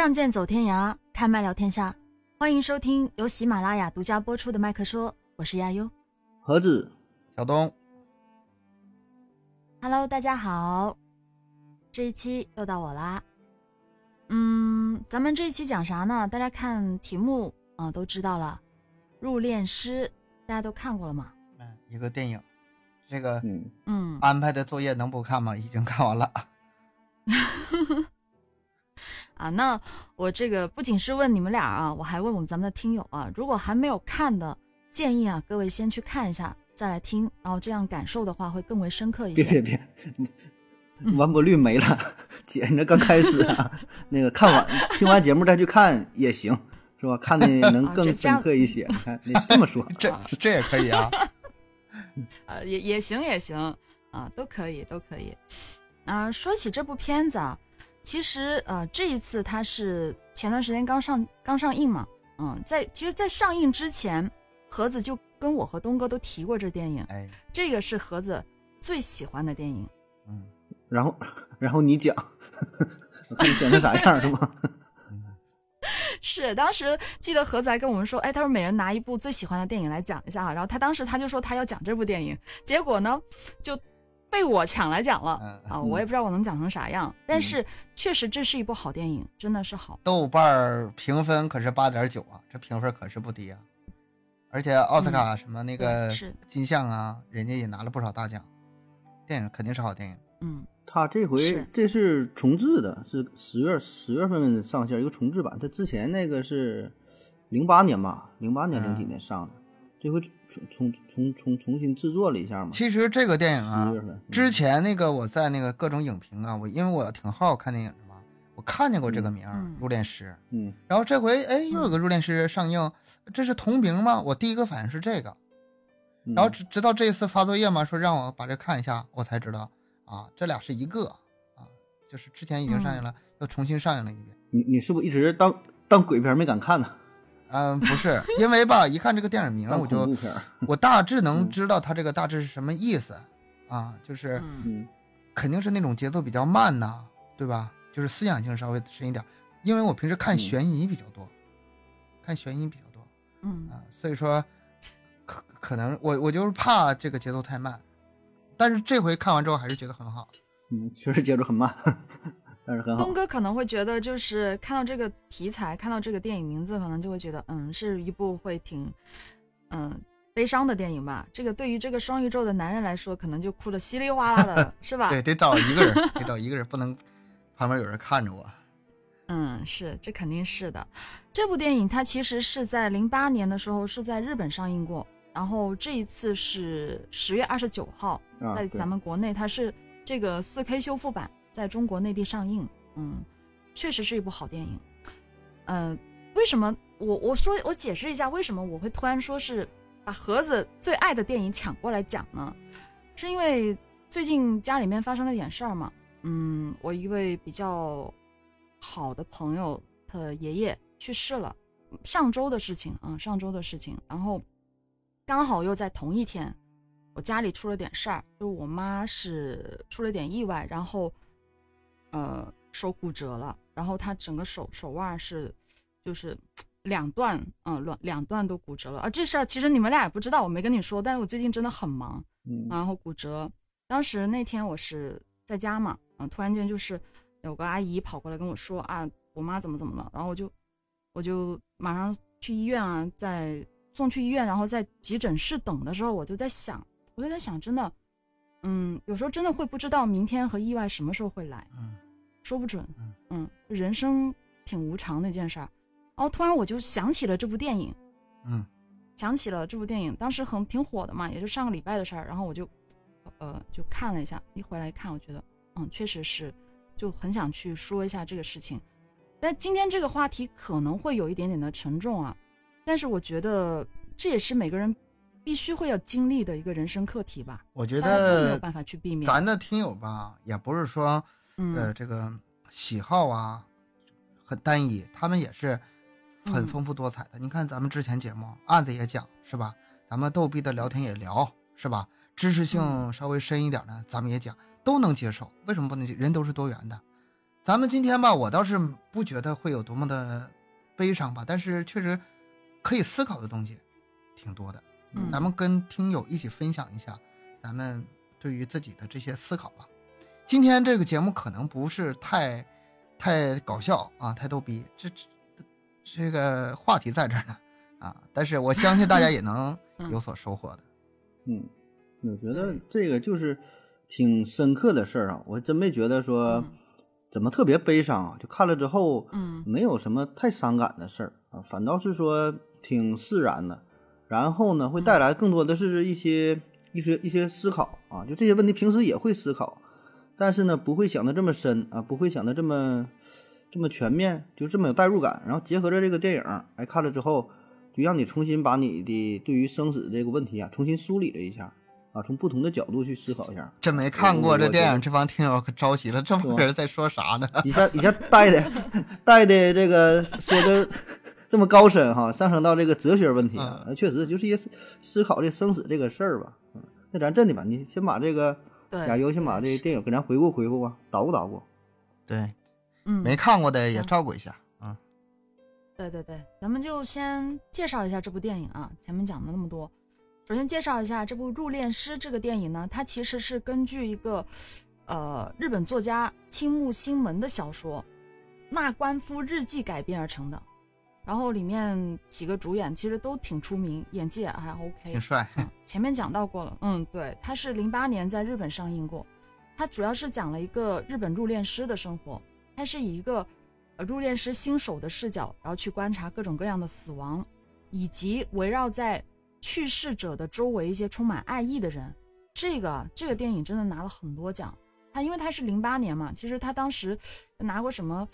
仗剑走天涯，开麦聊天下。欢迎收听由喜马拉雅独家播出的《麦克说》，我是亚优。盒子，小东，Hello，大家好，这一期又到我啦。嗯，咱们这一期讲啥呢？大家看题目啊、都知道了，《入殓师》大家都看过了吗？嗯，一个电影，这个嗯，嗯，安排的作业能不看吗？已经看完了。啊，那我这个不仅是问你们俩啊，我还问我们咱们的听友啊，如果还没有看的，建议啊各位先去看一下，再来听，然后这样感受的话会更为深刻一别些。别别别，完播率没了，姐，你这刚开始啊，那个看完听完节目再去看也行，是吧？看的能更深刻一些。你看，你这么说，这这也可以啊。呃，也也行也行啊，都可以都可以。啊、说起这部片子啊，其实呃这一次它是前段时间刚上刚上映嘛，嗯，在其实，在上映之前，盒子就跟我和东哥都提过这电影，哎，这个是盒子最喜欢的电影。嗯然后然后你讲，我看你讲成啥样是吗？嗯，是，当时记得盒子还跟我们说，哎，他说每人拿一部最喜欢的电影来讲一下哈，然后他当时他就说他要讲这部电影，结果呢就被我抢来讲了嗯啊，我也不知道我能讲成啥样，但是确实这是一部好电影，真的是好。豆瓣评分可是八点九啊，这评分可是不低啊。而且奥斯卡什么那个是金像啊，人家也拿了不少大奖。电影肯定是好电影。嗯，他这回是这是重制的，是十月十月份上线一个重制版，他之前那个是零八年吧，零八年零几年上的，这回重重重重重新制作了一下嘛。其实这个电影啊之前那个我在那个各种影评啊，我因为我挺好看电影的嘛，我看见过这个名入殓师》，嗯然后这回哎又有个《入殓师》上映，这是同名吗？我第一个反应是这个，嗯，然后直直到这一次发作业嘛，说让我把这看一下，我才知道啊，这俩是一个啊，就是之前已经上映了，又重新上映了一遍。你你是不是一直当当鬼片没敢看呢？嗯，不是，因为吧，一看这个电影名，当我就。我大致能嗯知道它这个大致是什么意思啊，就是肯定是那种节奏比较慢呐，对吧？就是思想性稍微深一点，因为我平时看嗯悬疑比较多，看悬疑比较多嗯啊，所以说可可能我我就是怕这个节奏太慢，但是这回看完之后还是觉得很好。嗯，确实节奏很慢，但是很好东。哥可能会觉得，就是看到这个题材，看到这个电影名字，可能就会觉得，嗯，是一部会挺，嗯。悲伤的电影吧，这个对于这个双鱼座的男人来说，可能就哭的稀里哗啦的，是吧？对，得找一个人，得 找一个人，不能旁边有人看着我。嗯，是，这肯定是的。这部电影它其实是在零八年的时候是在日本上映过，然后这一次是十月二十九号啊，在咱们国内，它是这个四 K 修复版在中国内地上映。嗯，确实是一部好电影。嗯、为什么我我说我解释一下为什么我会突然说是把盒子最爱的电影抢过来讲呢？是因为最近家里面发生了点事儿嘛。嗯，我一位比较好的朋友的爷爷去世了，上周的事情啊、上周的事情，然后刚好又在同一天，我家里出了点事儿，就是我妈是出了点意外，然后呃手骨折了，然后他整个手手腕是就是两段，嗯、两两段都骨折了啊。这事儿其实你们俩也不知道，我没跟你说，但是我最近真的很忙，嗯然后骨折。当时那天我是在家嘛，嗯、突然间就是有个阿姨跑过来跟我说啊，我妈怎么怎么了，然后我就我就马上去医院啊，在送去医院，然后在急诊室等的时候，我就在想，我就在想，真的，嗯，有时候真的会不知道明天和意外什么时候会来，嗯说不准嗯，嗯，人生挺无常的一件事儿。然后突然我就想起了这部电影，嗯想起了这部电影，当时很挺火的嘛，也就上个礼拜的事儿，然后我就，呃，就看了一下，一回来看，我觉得，嗯，确实是，就很想去说一下这个事情。但今天这个话题可能会有一点点的沉重啊，但是我觉得这也是每个人必须会要经历的一个人生课题吧，我觉得没有办法去避免。咱的听友吧，也不是说嗯，呃这个喜好啊很单一，他们也是很嗯丰富多彩的。你看咱们之前节目案子也讲是吧？咱们逗逼的聊天也聊是吧？知识性嗯稍微深一点的，咱们也讲，都能接受。为什么不能接？人都是多元的。咱们今天吧，我倒是不觉得会有多么的悲伤吧，但是确实可以思考的东西挺多的。嗯咱们跟听友一起分享一下咱们对于自己的这些思考吧。今天这个节目可能不是太太搞笑啊，太逗逼，这这这个话题在这儿呢啊，但是我相信大家也能 嗯。有所收获的。嗯，我觉得这个就是挺深刻的事儿啊，我真没觉得说嗯。怎么特别悲伤啊，就看了之后，嗯。没有什么太伤感的事儿啊，反倒是说挺释然的，然后呢，会带来更多的是一些一些一些思考啊，就这些问题平时也会思考，但是呢，不会想的这么深啊，不会想的这么这么全面，就这么有代入感，然后结合着这个电影，哎，看了之后，就让你重新把你的对于生死这个问题啊，重新梳理了一下啊，从不同的角度去思考一下，真没看过这电影，这帮听友可着急了，这是吧帮人在说啥呢？一下一下带的 带的这个说的 这么高深哈，上升到这个哲学问题啊，那确实就是一些思思考这生死这个事儿吧。嗯，那咱真的吧，你先把这个对，亚优先把这个电影给咱回顾回顾吧，捣鼓捣鼓。对，嗯没看过的也照顾一下。嗯，对对对，咱们就先介绍一下这部电影啊。前面讲了那么多，首先介绍一下这部《入殓师》这个电影呢，它其实是根据一个呃日本作家青木新门的小说《那官夫日记》改编而成的。然后里面几个主演其实都挺出名，演技也还 OK，挺帅。嗯，前面讲到过了，嗯，对，他是零八年在日本上映过，他主要是讲了一个日本入殓师的生活，他是以一个呃入殓师新手的视角，然后去观察各种各样的死亡，以及围绕在去世者的周围一些充满爱意的人。这个这个电影真的拿了很多奖，他因为他是零八年嘛，其实他当时拿过什么，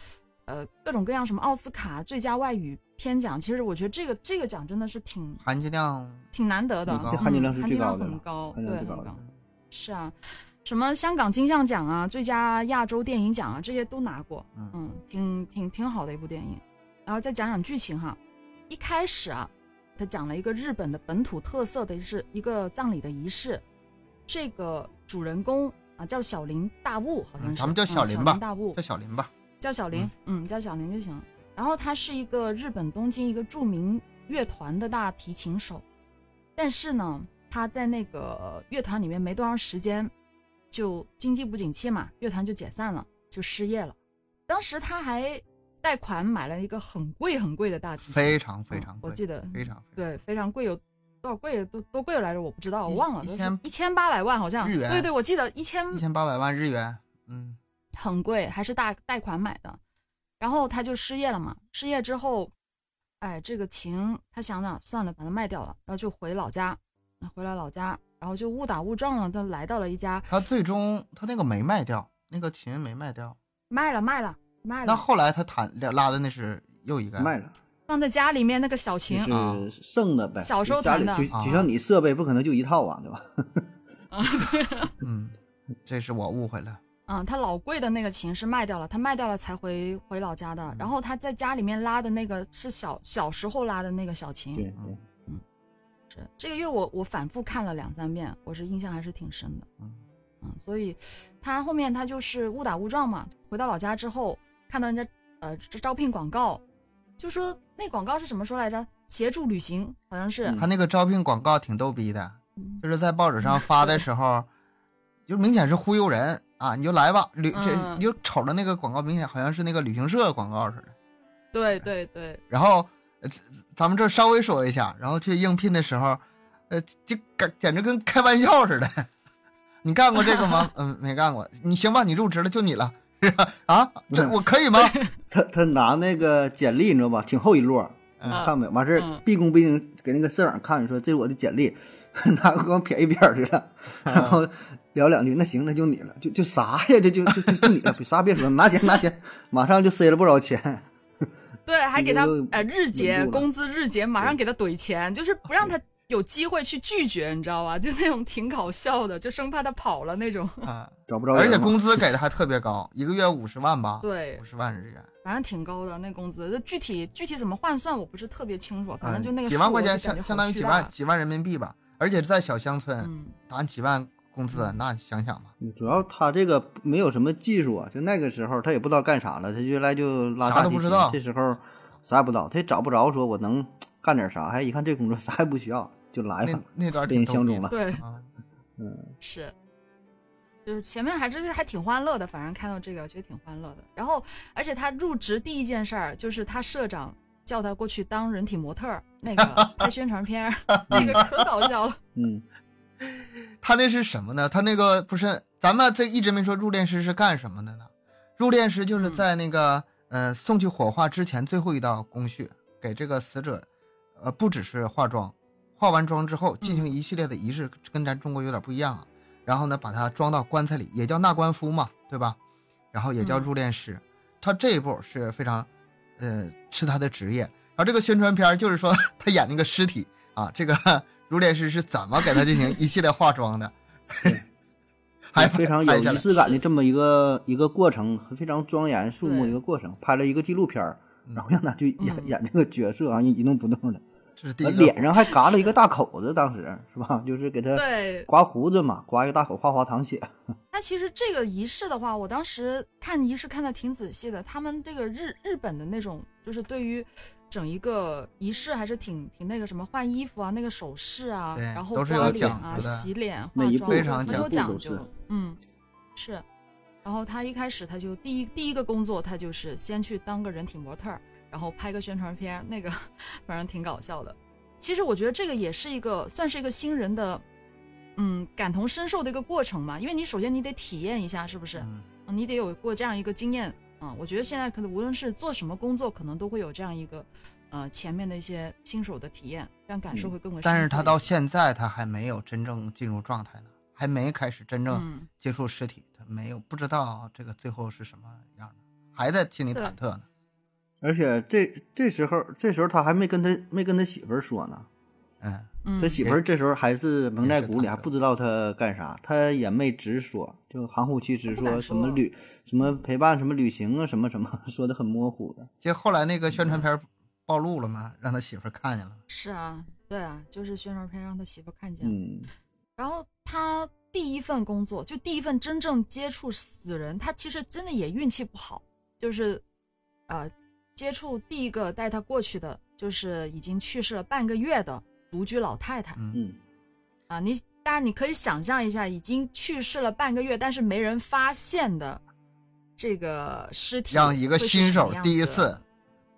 呃，各种各样什么奥斯卡最佳外语片奖，其实我觉得这个这个奖真的是挺含金量挺难得的，含金量是嗯含金量最高的很高，对，含金量最高的很高。是啊，什么香港金像奖啊、最佳亚洲电影奖啊，这些都拿过，嗯嗯，挺挺挺好的一部电影。然后再讲讲剧情哈，一开始啊，他讲了一个日本的本土特色的是一个葬礼的仪式，这个主人公啊叫小林大悟，好像是，嗯咱们叫嗯小林吧大悟叫小林吧。叫小林，嗯，叫小林就行。然后他是一个日本东京一个著名乐团的大提琴手，但是呢，他在那个乐团里面没多长时间，就经济不景气嘛，乐团就解散了，就失业了。当时他还贷款买了一个很贵很贵的大提琴，非常非嗯常贵，我记得非常对，非常贵，有多少贵？多多贵来着？我不知道，我忘了，一千一千八百万好像。日元对对，我记得一千一千八百万日元。嗯，很贵，还是大贷款买的。然后他就失业了嘛，失业之后，哎，这个琴他想想算了，把它卖掉了，然后就回老家，回来老家，然后就误打误撞了，他来到了一家他最终他那个没卖掉，那个琴没卖掉。卖了卖了卖了，那后来他弹拉的那是又一个卖了，放在家里面那个小琴是剩的呗。小时候弹的就就像你设备不可能就一套啊，对吧？啊，对，嗯，这是我误会了。嗯，他老贵的那个琴是卖掉了，他卖掉了才回回老家的。然后他在家里面拉的那个是小小时候拉的那个小琴，对对，是这个月我我反复看了两三遍，我是印象还是挺深的。嗯嗯，所以他后面他就是误打误撞嘛，回到老家之后看到人家呃这招聘广告，就说那广告是什么说来着？协助旅行好像是，嗯他那个招聘广告挺逗逼的，嗯就是在报纸上发的时候，就明显是忽悠人啊！你就来吧，旅这嗯你就瞅着那个广告，明显好像是那个旅行社广告似的。对对对，然后，呃这咱们这稍微说一下，然后去应聘的时候，呃，就感简直跟开玩笑似的。你干过这个吗？嗯，没干过。你行吧，你入职了，就你了，是吧？啊，这嗯我可以吗？他他拿那个简历，你知道吧？挺厚一摞，嗯看没有？完事嗯儿毕恭毕敬给那个社长看，说这是我的简历，拿个光撇一边儿去了，然后聊两句，那行，那就你了，就就啥呀？这就就就就你了，啥别说，拿钱拿钱，马上就塞了不少钱。对，还给他日结工资日结，马上给他怼钱，就是不让他有机会去拒绝，你知道吧？就那种挺搞笑的，就生怕他跑了那种。啊，找不着，而且工资给的还特别高，一个月五十万吧？对五，十万日元，反正挺高的那工资，这具体具体怎么换算我不是特别清楚，反正就那个嗯几万块钱相相当于几万几万人民币吧。而且是在小乡村，嗯，打几万工资，那你想想吧，主要他这个没有什么技术啊，就那个时候他也不知道干啥了，他原来就拉啥大提琴都不知道这时候啥也不知道，他也找不着说我能干点啥，还一看这工作 啥也不需要，就来那吧，那段被挺逗逼人相中了。对，嗯。是，就是前面还是还挺欢乐的，反正看到这个觉得挺欢乐的。然后，而且他入职第一件事儿就是他社长叫他过去当人体模特儿，那个 拍宣传片儿，那个可搞笑了。嗯，他那是什么呢？他那个不是咱们这一直没说入殓师是干什么的呢？入殓师就是在那个、呃送去火化之前最后一道工序，给这个死者，呃不只是化妆，化完妆之后进行一系列的仪式，跟咱中国有点不一样啊。然后呢，把它装到棺材里，也叫纳棺夫嘛，对吧？然后也叫嗯入殓师。他这一步是非常，呃，是他的职业。然后这个宣传片就是说 他演那个尸体啊，这个入殓师是怎么给他进行一系列化妆的，还非常有仪式感的这么一个一个过程，非常庄严肃穆的一个过程，拍了一个纪录片儿，然后让他去演、嗯。演这个角色啊，一一动不动的，这是。第一个呃脸上还嘎了一个大口子，当时是吧？就是给他对。刮胡子嘛，刮一个大口，哗哗淌血。那其实这个仪式的话，我当时看仪式看的挺仔细的。他们这个日日本的那种，就是对于整一个仪式还是挺挺那个什么换衣服啊，那个首饰啊，然后都是有刮脸啊、洗脸、化妆，非常很讲有讲究。嗯，是。然后他一开始他就第一第一个工作，他就是先去当个人体模特儿，然后拍个宣传片，那个 反正挺搞笑的。其实我觉得这个也是一个算是一个新人的，嗯，感同身受的一个过程嘛。因为你首先你得体验一下，是不是？嗯啊你得有过这样一个经验啊、我觉得现在可能无论是做什么工作，可能都会有这样一个呃前面的一些新手的体验，让感受嗯会更为深刻。但是他到现在他还没有真正进入状态呢，还没开始真正嗯接触尸体，他没有不知道这个最后是什么样的，还在心里忐忑呢。而且这这时候这时候他还没跟他没跟他媳妇儿说呢，嗯，嗯他媳妇儿这时候还是蒙在鼓里，还不知道他干啥，他也没直说，就含糊其辞他不敢说什么旅什么陪伴什么旅行啊什么什么，说的很模糊的。就后来那个宣传片暴露了嘛，让他媳妇儿看见了。是啊，对啊，就是宣传片让他媳妇看见了。嗯，然后他第一份工作，就第一份真正接触死人，他其实真的也运气不好，就是，呃，接触第一个带他过去的，就是已经去世了半个月的独居老太太。嗯，嗯，啊，你大家你可以想象一下，已经去世了半个月，但是没人发现的这个尸体，让一个新手第一次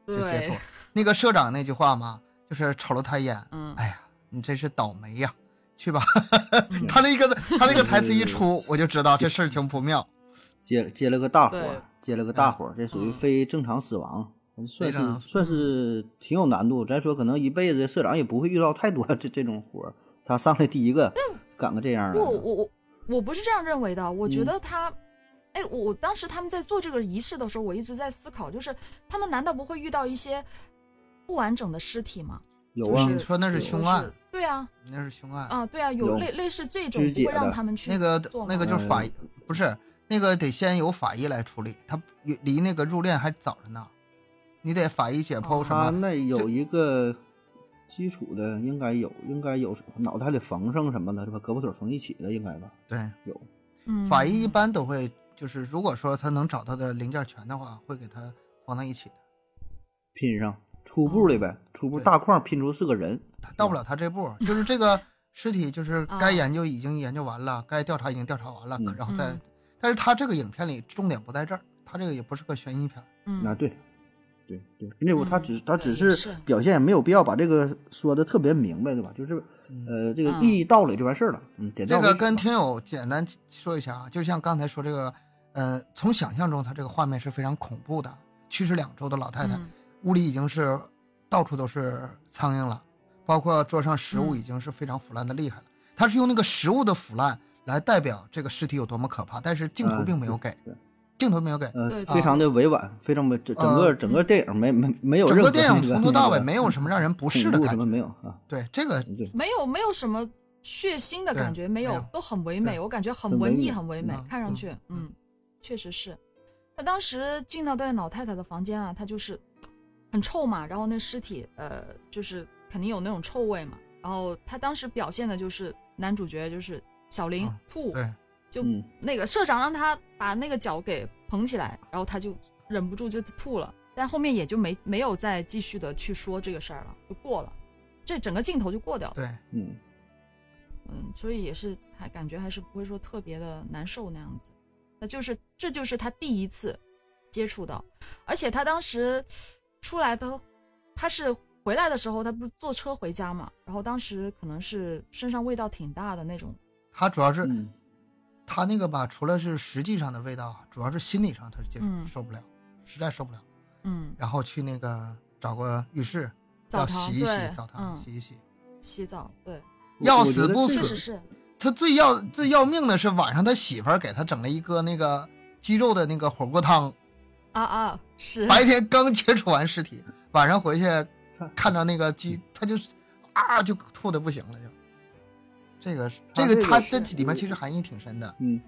对，那个社长那句话嘛，就是瞅了他一眼，嗯。哎呀，你真是倒霉呀，去吧。嗯。他那个他那个台词一出，我就知道这事情不妙。接接了个大活，接了个大活，这属于嗯。非正常死亡，算是算是挺有难度。咱说可能一辈子社长也不会遇到太多 这这种活儿，他上来第一个干个这样的不，我我我不是这样认为的。我觉嗯得他，哎，我我当时他们在做这个仪式的时候，我一直在思考，就是他们难道不会遇到一些不完整的尸体吗？有啊就是，你说那是凶案，对啊，那是凶案。啊，对啊，有有类类似这种不会让他们去那个那个就是法医，嗯不是那个得先由法医来处理，他离那个入殓还早着呢，你得法医解剖什他。那有一个基础的，应该有，应该有脑袋还得缝上什么的，是吧？胳膊腿缝一起的，应该吧？对，有，嗯法医一般都会就是如果说他能找到的零件全的话，会给他放到一起的。拼上初步的呗，初步大框拼出是个人，他到不了他这步，就是这个尸体就是啊该研究已经研究完了，该调查已经调查完了，嗯然后再嗯，但是他这个影片里重点不在这儿，他这个也不是个悬疑片，嗯啊，对，对对，那部他嗯只他只是表现，没有必要把这个说的特别明白，对吧？就是呃，这个嗯意义到了就完事儿了，嗯，点这个跟听友简单说一下啊，就像刚才说这个，呃，从想象中他这个画面是非常恐怖的，去世两周的老太太，嗯屋里已经是到处都是苍蝇了，包括桌上食物嗯已经是非常腐烂的厉害了。他是用那个食物的腐烂来代表这个尸体有多么可怕，但是镜头啊并没有给，对镜头没有给。呃对，非常的委婉，非常委，整整个呃整个电影没没没有任何整个电影从头到尾没有什么让人不适的感觉。没有啊？对这个，没有没有什么血腥的感觉，没有，都很唯美，我感觉很文艺，很唯美看上去，嗯嗯，确实是。他当时进到那老太太的房间啊，他就是很臭嘛，然后那尸体呃，就是肯定有那种臭味嘛。然后他当时表现的就是男主角就是小林嗯吐，对，就嗯。那个社长让他把那个脚给捧起来，然后他就忍不住就吐了，但后面也就没没有再继续的去说这个事儿了，就过了，这整个镜头就过掉了。对，嗯。嗯，所以也是还感觉还是不会说特别的难受那样子。那就是这就是他第一次接触到，而且他当时出来的，他是回来的时候，他不是坐车回家嘛，然后当时可能是身上味道挺大的那种，他主要是嗯他那个吧，除了是实际上的味道，主要是心理上他是接受嗯。受不了，实在受不了，嗯，然后去那个找个浴室，要澡堂洗一洗对，澡堂嗯。洗一洗，洗澡对，要死不得这个确实是，他最要最要命的是晚上他媳妇儿给他整了一个那个鸡肉的那个火锅汤，啊啊是，白天刚接触完尸体，晚上回去看。看到那个鸡，他就啊就吐的不行了就。这个是这个这个他身体里面其实含义挺深的，嗯，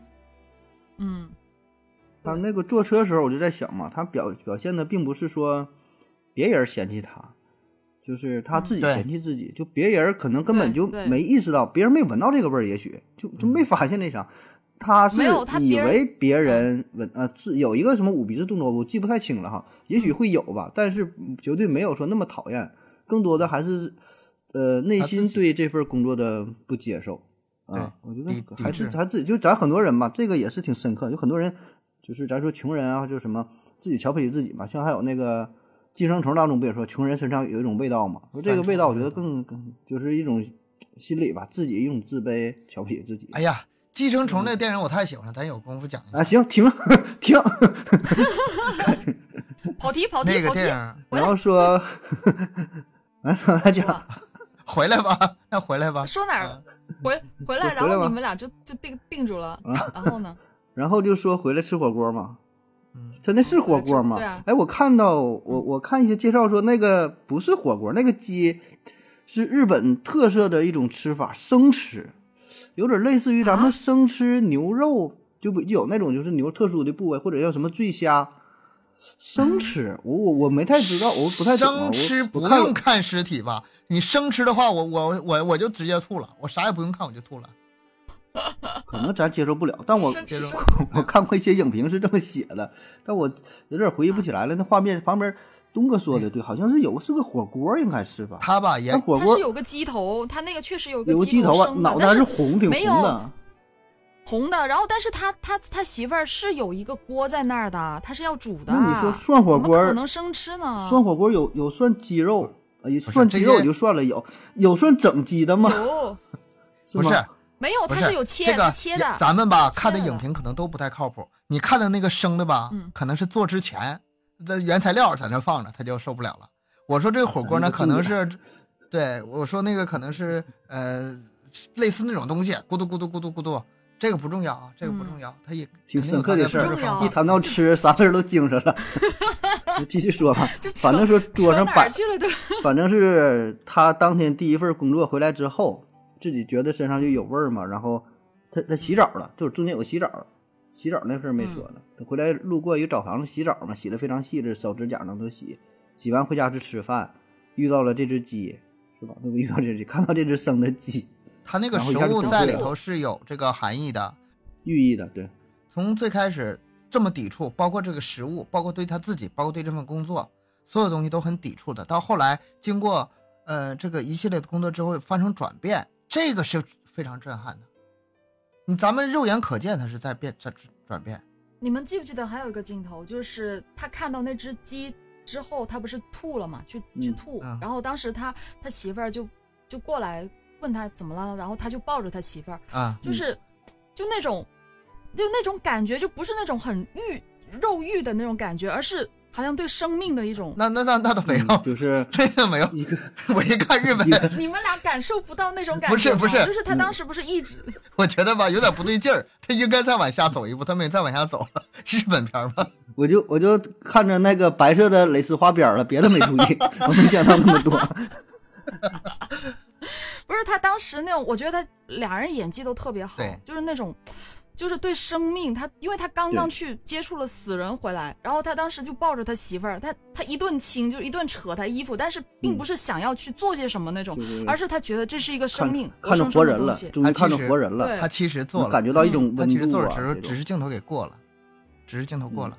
嗯。他那个坐车的时候，我就在想嘛，他表表现的并不是说别人嫌弃他，就是他自己嫌弃自己，就别人可能根本就没意识到，别人没闻到这个味儿，也许就就没发现那啥。他是以为别人闻啊是有一个什么捂鼻子动作，我记不太清了哈，也嗯。许会有吧，但是绝对没有说那么讨厌，更多的还是呃内心对这份工作的不接受啊，我觉得还是咱自己就咱很多人吧，这个也是挺深刻，有很多人就是咱说穷人啊，就什么自己瞧不起自己嘛，像还有那个《寄生虫》当中不也说穷人身上有一种味道嘛？说这个味道，我觉得更更就是一种心理吧，自己一种自卑，瞧不起自己。哎呀，寄生虫那个电影我太喜欢了，咱有功夫讲一下。啊，行，停 停。跑题跑题跑题那个电，影然后说，完了他讲，回来吧，那回来吧。说哪儿？啊。回 回来，然后你们俩就就定定住了，然后呢？然后就说回来吃火锅嘛。嗯，他那是火锅吗？对啊。哎，我看到我我看一些介绍说那个不是火锅，那个鸡是日本特色的一种吃法，生吃，有点类似于咱们啊？生吃牛肉，就不就有那种就是牛特殊的部位，或者叫什么醉虾，生吃。我我我没太知道，我不太懂啊。生吃不用看尸体吧？你生吃的话，我我我我就直接吐了，我啥也不用看我就吐了。可能咱接受不了，但我 我看过一些影评是这么写的，但我有点回忆不起来了。那画面旁边东哥说的对，好像是有是个火锅，应该是吧？他吧也那火锅是有个鸡头，他那个确实有个有个鸡鸡头啊，脑袋但是是红，挺没有红的。红的，然后但是他他他媳妇儿是有一个锅在那儿的，他是要煮的。那你说涮火锅怎么可能生吃呢？涮火锅有有涮鸡肉，哎，涮鸡肉也就算了，有有涮整鸡的吗？有不是？没有？它是有切这个切的。咱们吧切看的的影评可能都不太靠谱。你看的那个生的吧，嗯可能是做之前的原材料在那放着，他就受不了了。我说这个火锅呢，可能是，对我说那个可能是呃类似那种东西，咕嘟咕嘟咕嘟咕嘟，这个不重要啊，这个不重要，它也挺深刻的事儿一谈到吃，啥事儿都精神了。就继续说吧反正说桌上摆去了都？反正是他当天第一份工作回来之后，自己觉得身上就有味儿嘛，然后他他洗澡了，就是中间有个洗澡，洗澡那事儿没说呢。他回来路过一个澡堂子洗澡嘛，洗的非常细致，手指甲能都洗。洗完回家去吃饭，遇到了这只鸡，是吧？那不遇到这只鸡，看到这只生的鸡，它那个食物在里头是有这个含义的。寓意的，对，从最开始这么抵触，包括这个食物，包括对他自己，包括对这份工作，所有东西都很抵触的。到后来经过呃这个一系列的工作之后发生转变，这个是非常震撼的。你咱们肉眼可见，它是在变在转变。你们记不记得还有一个镜头，就是他看到那只鸡之后，他不是吐了嘛？去去嗯吐，嗯然后当时他他媳妇儿就就过来问他怎么了，然后他就抱着他媳妇儿，啊，就是、就那种就那种感觉，就不是那种很欲肉欲的那种感觉，而是好像对生命的一种。那那那那倒没有，嗯就是这个没有。一个我一看日本你们俩感受不到那种感觉不是不是就是他当时不是一直我觉得吧有点不对劲儿，他应该再往下走一步，他没再往下走了。日本片吗？我就我就看着那个白色的蕾丝花边了，别的没注意，我没想到那么多。不是他当时那种，我觉得他俩人演技都特别好，就是那种就是对生命，他因为他刚刚去接触了死人回来，然后他当时就抱着他媳妇儿，他他一顿亲，就一顿扯他衣服，但是并不是想要去做些什么那种，就是而是他觉得这是一个生命，看着活活人了。终于看着活人了，他其实做了，感觉到一种他温度啊，其实做了，只是这种只是镜头给过了，只是镜头过了，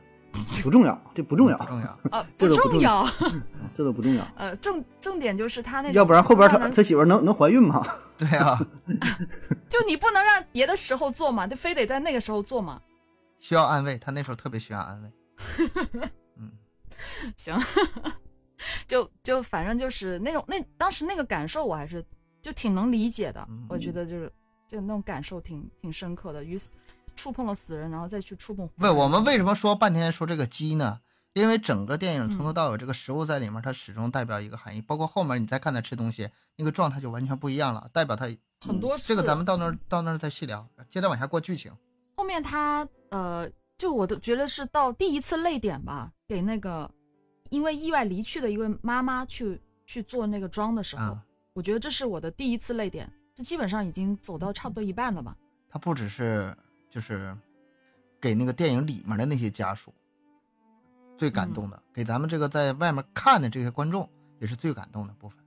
不重要，这不重要，重要。啊，这不都不重重要。这都不重要，呃，重重点就是他那，要不然后边他他媳妇能能怀孕吗？对啊，就你不能让别的时候做嘛，就非得在那个时候做嘛。需要安慰，他那时候特别需要安慰。嗯，行，就就反正就是那种那当时那个感受，我还是就挺能理解的。嗯我觉得就是就那种感受挺挺深刻的，于是触碰了死人，然后再去触碰不。我们为什么说半天说这个鸡呢？因为整个电影从头嗯到尾，这个食物在里面，它始终代表一个含义。包括后面你再看他吃东西，那个状态就完全不一样了，代表他很多次这个咱们到那儿到那儿再细聊，接着往下过剧情。后面他呃，就我都觉得是到第一次泪点吧，给那个因为意外离去的一位妈妈去去做那个妆的时候，啊，我觉得这是我的第一次泪点，这基本上已经走到差不多一半了吧。他不只是就是给那个电影里面的那些家属最感动的，嗯给咱们这个在外面看的这些观众也是最感动的部分。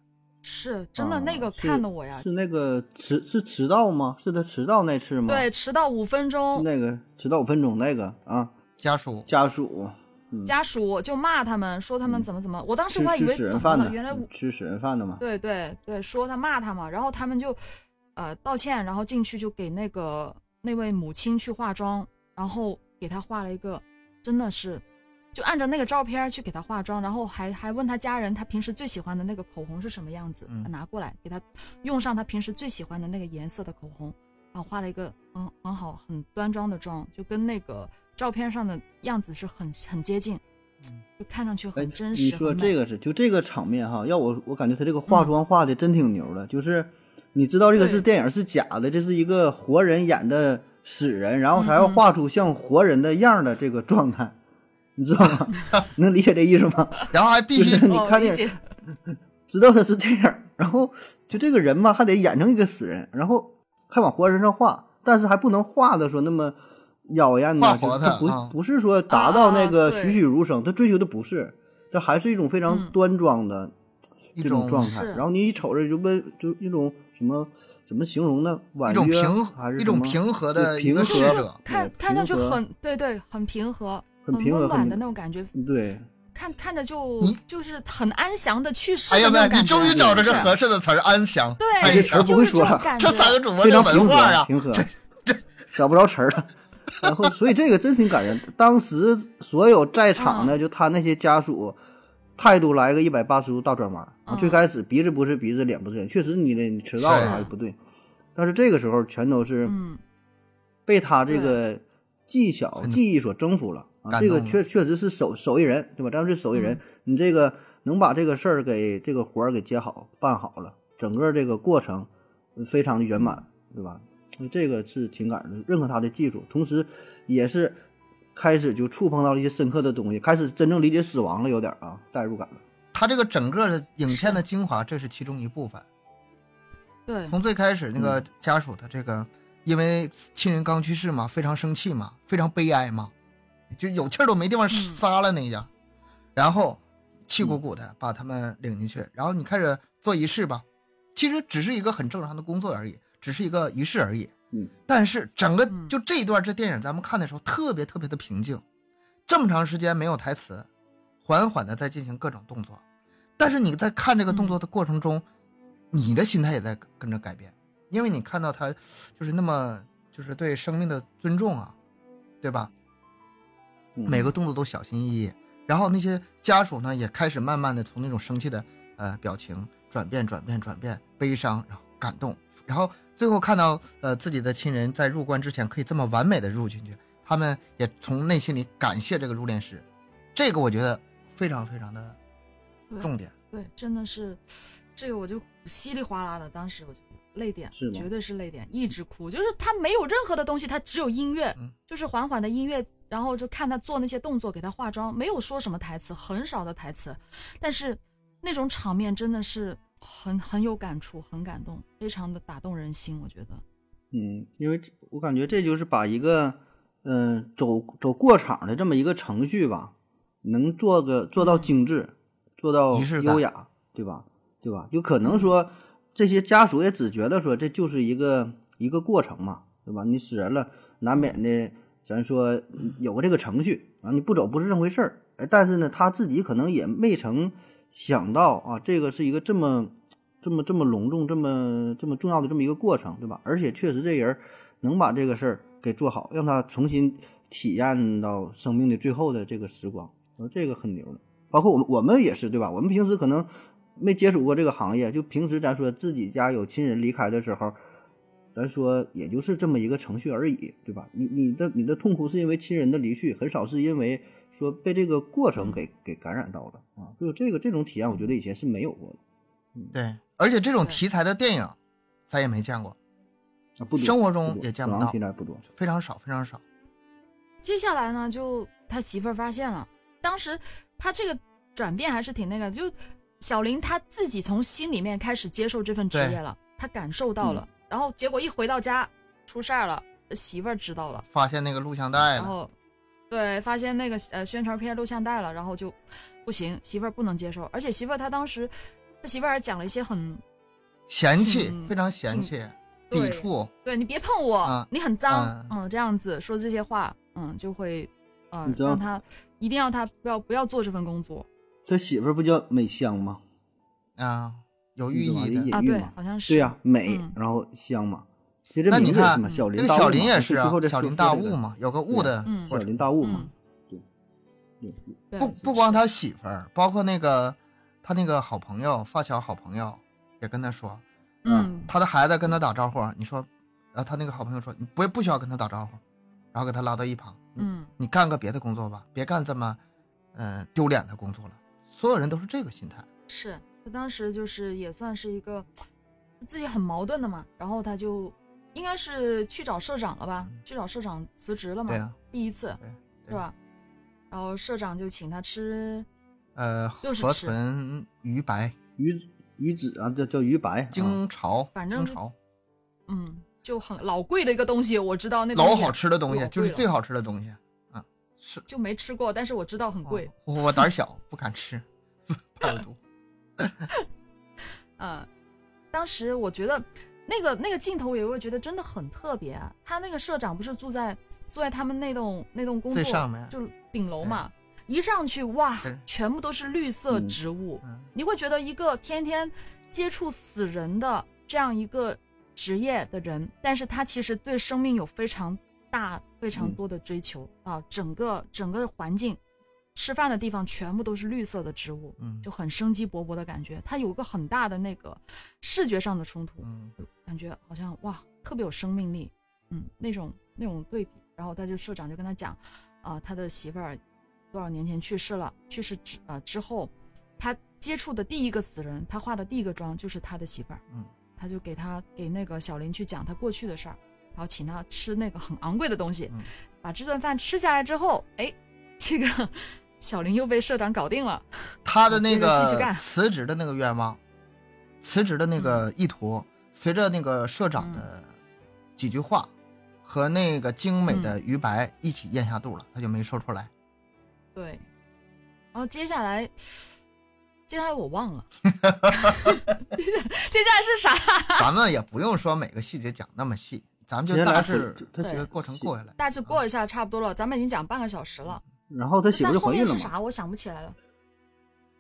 是真的，啊那个看的我呀，是那个迟是迟到吗？是他迟到那次吗？，对，迟到五分是钟，那个迟到五分钟那个啊，家属家属嗯家属就骂他们，说他们怎么怎么，我当时我还以为怎么了，饭的，原来吃死人饭的嘛。对对对，说他骂他嘛，然后他们就呃道歉，然后进去就给那个那位母亲去化妆，然后给她画了一个，真的是就按照那个照片去给她化妆，然后还还问他家人他平时最喜欢的那个口红是什么样子，嗯拿过来给他用上他平时最喜欢的那个颜色的口红，然后画了一个很很好很端庄的妆，就跟那个照片上的样子是很很接近，就看上去哎很，真实。你说这个是就这个场面哈，要我我感觉他这个嗯化妆化的真挺牛的，就是你知道这个是电影是假的，这是一个活人演的死人，然后还要画出像活人的样的这个状态，你知道吗？能理解这意思吗？然后还必须就是你看电影解。知道他是电影，然后就这个人嘛，还得演成一个死人，然后还往活人上画，但是还不能画的说那么妖艳不、啊。不是说达到那个栩栩如生，他追求的不是，这还是一种非常嗯。端庄的一这种种状态。然后你一瞅着就问就一种什么怎么形容呢？婉一种约平一种还是一种平和的平和者，看对看上去很对对，很平和，很平和温暖很的那种感觉，对，看看着就你就是很安详的去世哎呀妈呀，的那种感觉。你终于找着这是合适的词儿，安详。对，太这词儿不会说了这三个主播非这常平和文化呀，平和，找不着词儿了。然后，所以这个真挺感人。当时所有在场嗯的，就他那些家属，态度来个一百八十度大转弯。最开始鼻子不是鼻子，脸不是脸，确实你的你迟到是了还是不对。但是这个时候全都是嗯，被他这个技巧、很技艺所征服了啊！这个确确实是手手艺人，对吧？咱是手艺人，嗯你这个能把这个事儿给这个活儿给接好、办好了，整个这个过程非常的圆满，对吧？所以这个是挺感人的，认可他的技术，同时也是开始就触碰到了一些深刻的东西，开始真正理解死亡了，有点儿啊代入感了。他这个整个的影片的精华，这是其中一部分。对，从最开始那个嗯家属的这个，因为亲人刚去世嘛，非常生气嘛，非常悲哀嘛，就有气儿都没地方撒了那一家，然后气鼓鼓的把他们领进去，然后你开始做仪式吧，其实只是一个很正常的工作而已，只是一个仪式而已。嗯，但是整个嗯。就这一段这电影咱们看的时候特别特别的平静，这么长时间没有台词，缓缓的在进行各种动作，但是你在看这个动作的过程中，你的心态也在跟着改变，因为你看到他就是那么就是对生命的尊重啊，对吧？嗯。每个动作都小心翼翼，然后那些家属呢也开始慢慢的从那种生气的呃表情转变转变转变悲伤，然后感动，然后最后看到呃自己的亲人在入关之前可以这么完美的入进去，他们也从内心里感谢这个入殓师，这个我觉得非常非常的重点。对，真的是这个我就稀里哗啦的，当时我就泪点，是绝对是泪点，一直哭。就是他没有任何的东西，他只有音乐，嗯就是缓缓的音乐，然后就看他做那些动作，给他化妆，没有说什么台词，很少的台词，但是那种场面真的是很很有感触，很感动，非常的打动人心，我觉得。嗯，因为我感觉这就是把一个嗯、呃走走过场的这么一个程序吧，能做个做到精致，做到优雅，对吧？对吧？有可能说这些家属也只觉得说这就是一个一个过程嘛，对吧？你死人了，难免的，咱说嗯有个这个程序啊，你不走不是这么回事儿。哎，但是呢，他自己可能也没曾想到啊，这个是一个这么这么这么隆重、这么这么重要的这么一个过程，对吧？而且确实这人能把这个事儿给做好，让他重新体验到生命的最后的这个时光，说这个很牛的。包括我们我们也是，对吧？我们平时可能没接触过这个行业，就平时咱说自己家有亲人离开的时候，咱说也就是这么一个程序而已，对吧？你你的你的痛苦是因为亲人的离去，很少是因为说被这个过程给给感染到了啊。就这个这种体验，我觉得以前是没有过的对，而且这种题材的电影，咱也没见过，啊，不，生活中也见不到题材不多。非常少，非常少。接下来呢，就他媳妇儿发现了，当时他这个转变还是挺那个，就小林他自己从心里面开始接受这份职业了，他感受到了，然后结果一回到家出事儿了，媳妇儿知道了，发现那个录像带了，然后对发现那个呃宣传片录像带了，然后就不行，媳妇儿不能接受，而且媳妇儿她当时他媳妇儿还讲了一些很嫌弃，非常嫌弃，抵对触。对你别碰我，啊你很脏，嗯嗯，这样子说这些话，嗯，就会，呃你，知道让他一定要他不要不要做这份工作他媳妇儿不叫美香吗？啊，有寓意的。啊，对隐喻嘛，好像是，对呀、美，嗯然后香嘛。其实这那你看名字也是嘛，小这个小林也是啊最后，再小林大悟嘛，有个悟的嗯小林。大悟嘛嗯，对，对，不不光他媳妇儿，包括那个他那个好朋友、发小好朋友也跟他说，嗯，他的孩子跟他打招呼，你说，然后他那个好朋友说，你不不需要跟他打招呼，然后给他拉到一旁，嗯，你干个别的工作吧，别干这么，呃，丢脸的工作了。所有人都是这个心态。是他当时就是也算是一个自己很矛盾的嘛，然后他就应该是去找社长了吧，去找社长辞职了嘛，对呀、第一次是吧？然后社长就请他吃，呃，又是吃河豚鱼白鱼鱼子啊，叫叫鱼白，啊京潮，反正京潮嗯，就很老贵的一个东西，我知道那东西老好吃的东西就是最好吃的东西。啊，是就没吃过，但是我知道很贵。我我胆小，不敢吃，怕有毒。嗯，当时我觉得那个那个镜头也会觉得真的很特别啊。他那个社长不是住在住在他们那栋那栋工作最上面就顶楼嘛，一上去哇，全部都是绿色嗯植物，嗯，你会觉得一个天天接触死人的这样一个职业的人，但是他其实对生命有非常大、非常嗯多的追求、啊，整个整个环境，吃饭的地方全部都是绿色的植物，嗯就很生机勃勃的感觉。它有个很大的那个视觉上的冲突，嗯就感觉好像哇，特别有生命力，嗯，那种那种对比。然后他就社长就跟他讲，啊、他的媳妇儿多少年前去世了，去世之呃之后，他接触的第一个死人，他化的第一个妆就是他的媳妇儿，嗯，他就给他给那个小林去讲他过去的事儿，然后请他吃那个很昂贵的东西，嗯把这顿饭吃下来之后，哎，这个小林又被社长搞定了，他的那个辞职的那个愿望，辞职的那个意图，随着那个社长的几句话和那个精美的鱼白一起咽下肚了，他就没说出来。对，然后接下来，接下来我忘了，接下来是啥？咱们也不用说每个细节讲那么细，咱们就大致他这个过程过下来。大致过一下差不多了，咱们已经讲半个小时了。然后他媳妇就怀孕了嘛，后面是啥？我想不起来了。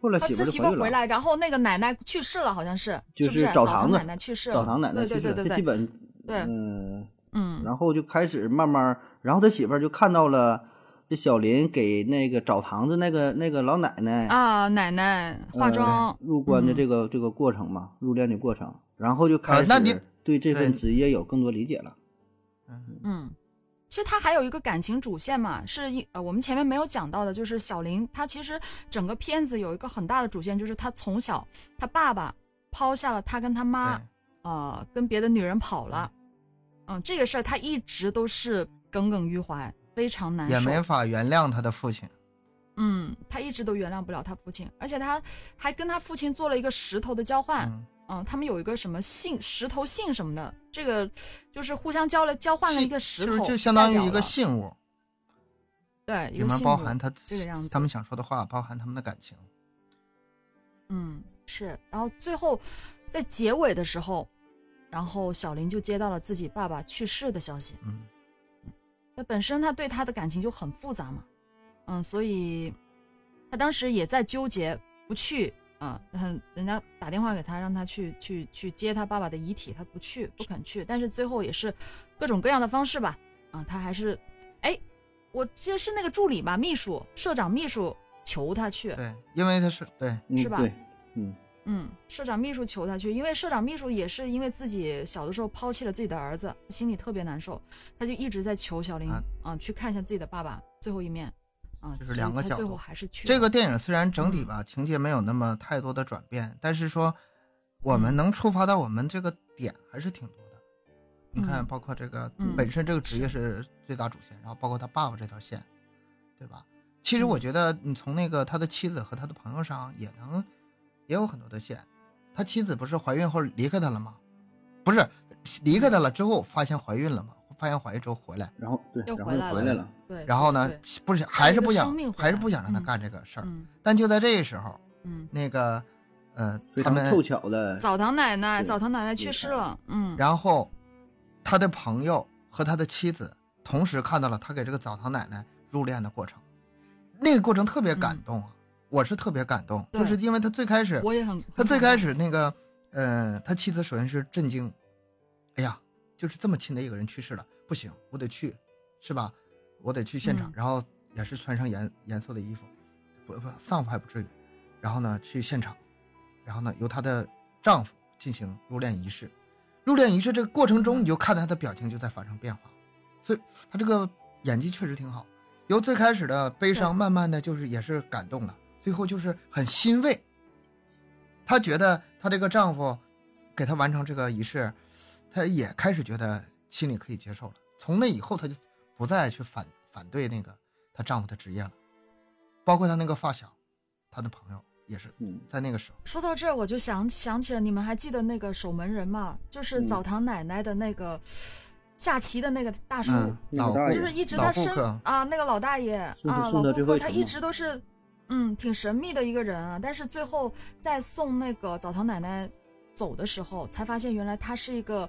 后来他媳妇就回，来，然后那个奶奶去世了，好像是，就是澡堂子堂奶奶去世了，澡堂奶奶去世了，对对对对，这基本对嗯，嗯，然后就开始慢慢，然后他媳妇就看到了这小林给那个澡堂子那个那个老奶奶啊，奶奶化呃妆，入关的嗯这个、这个过程嘛，入殓的过程，然后就开呃那你始对这份职业有更多理解了。嗯嗯，其实他还有一个感情主线嘛，是一呃我们前面没有讲到的，就是小林他其实整个片子有一个很大的主线，就是他从小他爸爸抛下了他跟他妈，对呃，跟别的女人跑了，嗯，这个事儿他一直都是耿耿于怀，非常难受。也没法原谅他的父亲。嗯，他一直都原谅不了他父亲，而且他还跟他父亲做了一个石头的交换，嗯嗯，他们有一个什么信石头信什么的，这个就是互相交了交换了一个石头，就是就相当于一个信物，对，一里面包含他这个样子他们想说的话，包含他们的感情。嗯，是。然后最后在结尾的时候，然后小林就接到了自己爸爸去世的消息。嗯那本身他对他的感情就很复杂嘛，嗯，所以他当时也在纠结不去啊，很人家打电话给他让他去去去接他爸爸的遗体，他不去不肯去，但是最后也是各种各样的方式吧，啊，他还是，哎，我记得是那个助理吧，秘书社长秘书求他去，对，因为他是对，嗯是吧对，嗯，嗯，社长秘书求他去，因为社长秘书也是因为自己小的时候抛弃了自己的儿子，心里特别难受，他就一直在求小林啊啊、去看一下自己的爸爸最后一面啊，就是两个角度还是去这个电影虽然整体嗯吧、情节没有那么太多的转变，但是说我们嗯能触发到我们这个点还是挺多的。你看，嗯包括这个嗯本身这个职业是最大主线，然后包括他爸爸这条线，对吧？其实我嗯觉得你从那个他的妻子和他的朋友上也能也有很多的线。他妻子不是怀孕后离开他了吗？不是离开他了之后发现怀孕了吗？发现怀孕之后回来，然后对，然后又回来了。回来了，对，然后呢，不是还是不想还是不想让他嗯干这个事儿。嗯。但就在这个时候，嗯，那个呃，他们凑巧的，澡堂奶奶，澡堂奶奶去世了，嗯，然后他的朋友和他的妻子同时看到了他给这个澡堂奶奶入殓的过程，那个过程特别感动啊，我是特别感动，就是因为他最开始，我也很，他最开始那个呃，他妻子首先是震惊，哎呀，就是这么亲的一个人去世了，不行，我得去，是吧？我得去现场，嗯。然后也是穿上严严肃的衣服，不不丧服还不至于，然后呢去现场，然后呢由她的丈夫进行入殓仪式，入殓仪式这个过程中，你就看到她的表情就在发生变化，所以她这个演技确实挺好，由最开始的悲伤，慢慢的就是也是感动了，最后就是很欣慰。她觉得她这个丈夫给她完成这个仪式，她也开始觉得心里可以接受了。从那以后，她就不再去反反对那个她丈夫的职业了，包括她那个发小，她的朋友也是嗯，在那个时候。说到这儿，我就想想起了，你们还记得那个守门人吗？就是嗯澡堂奶奶的那个下棋的那个大叔，就是一直老他身啊，那个老大爷啊，老顾客，他一直都是嗯挺神秘的一个人啊。但是最后在送那个澡堂奶奶走的时候，才发现原来他是一个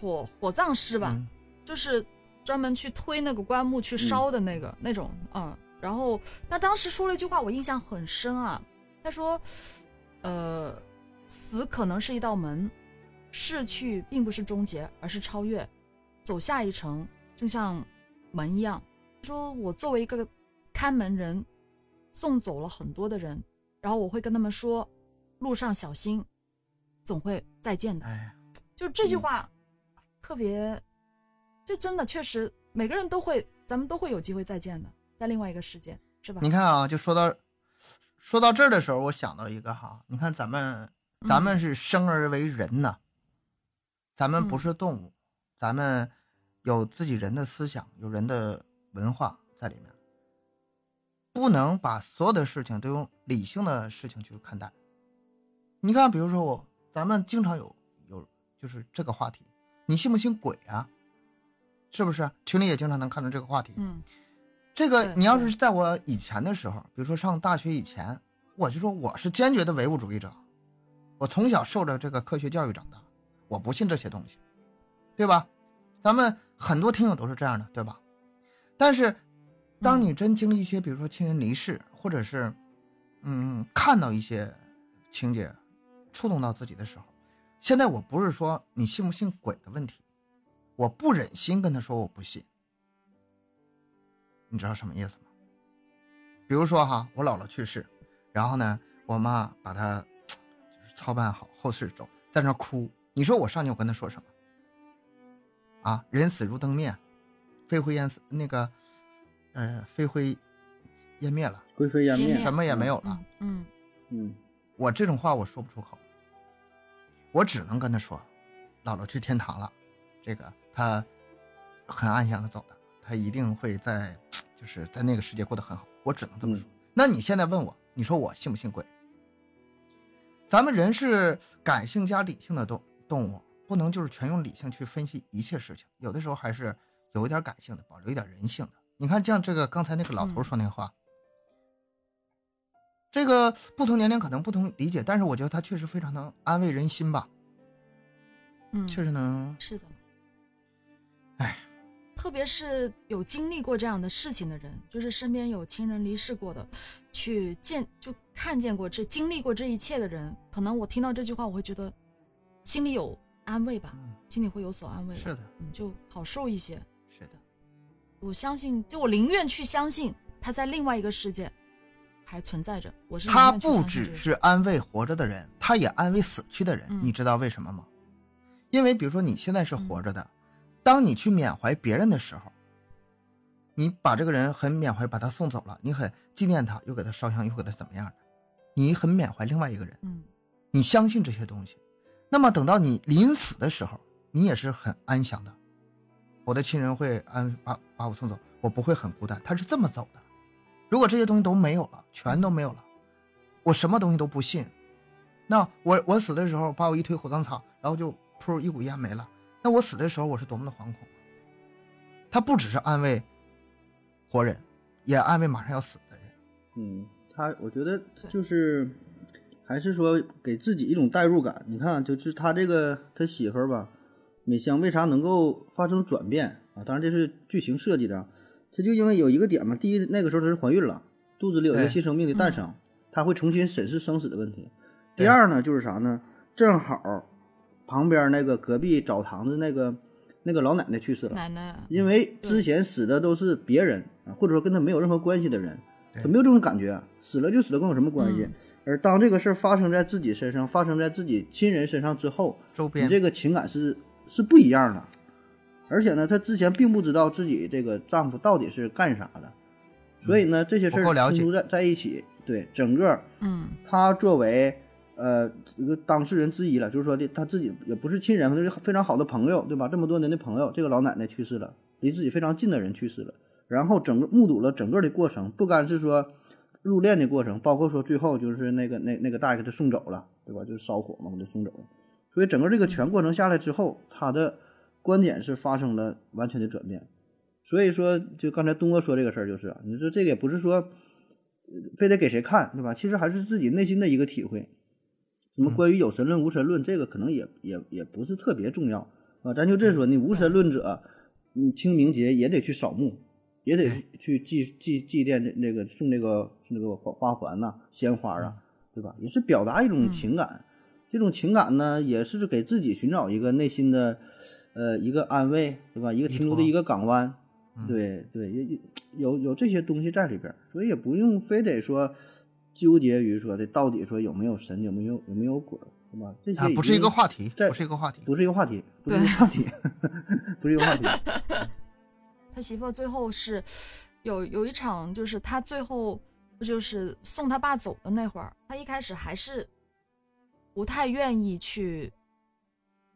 火火葬师吧，嗯就是专门去推那个棺木去烧的那个、那种，嗯。然后他当时说了一句话，我印象很深啊。他说：“呃，死可能是一道门，逝去并不是终结，而是超越。走下一程，就像门一样。”他说：“我作为一个看门人，送走了很多的人，然后我会跟他们说，路上小心，总会再见的。”哎，就这句嗯话，特别，这真的确实每个人都会，咱们都会有机会再见的，在另外一个世界，是吧？你看啊，就说到说到这儿的时候，我想到一个哈，你看咱们咱们是生而为人呐，咱们不嗯是动物，咱们有自己人的思想，有人的文化在里面，不能把所有的事情都用理性的事情去看待。你看，比如说我，咱们经常有有就是这个话题，你信不信鬼啊？是不是？群里也经常能看到这个话题。嗯这个你要是在我以前的时候，比如说上大学以前，我就说我是坚决的唯物主义者，我从小受着这个科学教育长大，我不信这些东西，对吧？咱们很多听友都是这样的，对吧？但是，当你真经历一些，比如说亲人离世，或者是，嗯，看到一些情节触动到自己的时候，现在我不是说你信不信鬼的问题，我不忍心跟他说我不信。你知道什么意思吗？比如说哈，我姥姥去世，然后呢，我妈把她就是操办好后事走，在那哭。你说我上去我跟她说什么？啊，人死如灯灭，飞灰烟死，那个，呃，飞灰烟灭了，灰飞，烟灭什么也没有了。嗯嗯，我这种话我说不出口，我只能跟他说，姥姥去天堂了，这个他很安详的走的，他一定会在就是在那个世界过得很好。我只能这么说。那你现在问我，你说我信不信鬼？咱们人是感性加理性的动动物，不能就是全用理性去分析一切事情，有的时候还是有一点感性的，保留一点人性的。你看，像这个刚才那个老头说那话，这个不同年龄可能不同理解，但是我觉得他确实非常能安慰人心吧，嗯，确实能。是的，哎，特别是有经历过这样的事情的人，就是身边有亲人离世过的，去见就看见过这经历过这一切的人，可能我听到这句话，我会觉得心里有安慰吧，嗯，心里会有所安慰，是的，嗯，就好受一些。是的，我相信，就我宁愿去相信他在另外一个世界还存在着。我是他不只是安慰活着的人，他也安慰死去的人。嗯你知道为什么吗？因为比如说你现在是活嗯着的，当你去缅怀别人的时候，你把这个人很缅怀，把他送走了，你很纪念他，又给他烧香，又给他怎么样的，你很缅怀另外一个人，嗯你相信这些东西。那么等到你临死的时候，你也是很安详的。我的亲人会安把把我送走，我不会很孤单。他是这么走的。如果这些东西都没有了，全都没有了，我什么东西都不信。那我我死的时候把我一推火葬场，然后就噗一股烟没了。那我死的时候我是多么的惶恐。他不只是安慰活人，也安慰马上要死的人。嗯，他我觉得就是还是说给自己一种代入感。你看，就是他这个他媳妇儿吧，美香为啥能够发生转变啊？当然这是剧情设计的啊，他就因为有一个点嘛，第一那个时候她是怀孕了，肚子里有一个新生命的诞生，她会重新审视生死的问题。第二呢，就是啥呢？正好旁边那个隔壁澡堂子那个那个老奶奶去世了。奶奶，因为之前死的都是别人啊，或者说跟她没有任何关系的人，对他没有这种感觉啊，死了就死了，跟我什么关系？嗯而当这个事儿发生在自己身上，发生在自己亲人身上之后，周边你这个情感是是不一样的。而且呢，她之前并不知道自己这个丈夫到底是干啥的，所以呢，这些事儿不够了解冲突在在一起，对整个嗯她作为呃这个当事人之一了，就是说的她自己也不是亲人，她是非常好的朋友，对吧？这么多年的朋友，这个老奶奶去世了，离自己非常近的人去世了，然后整个目睹了整个的过程，不单是说入殓的过程，包括说最后就是那个那那个大爷给他送走了，对吧？就是烧火嘛，给他送走了。所以整个这个全过程下来之后，他的观点是发生了完全的转变。所以说，就刚才东哥说这个事儿，就是啊，你说这个也不是说呃非得给谁看，对吧？其实还是自己内心的一个体会。什么嗯关于有神论、无神论，这个可能也也也不是特别重要啊。咱就这说，你无神论者，你清明节也得去扫墓，也得去祭祭祭奠这那个送那个那个花花环呐、鲜花啊，对吧？也是表达一种嗯情感。这种情感呢，也是给自己寻找一个内心的，呃，一个安慰，对吧？一个停留的一个港湾，嗯对对，也也有有这些东西在里边，所以也不用非得说纠结于说的到底说有没有神，有没有有没有鬼儿，是吧？这些啊，不是一个话题，这不是一个话题。不是一个话题，不是一个话题，不是一个话题。他媳妇最后是有有一场，就是他最后就是送他爸走的那会儿，他一开始还是不太愿意去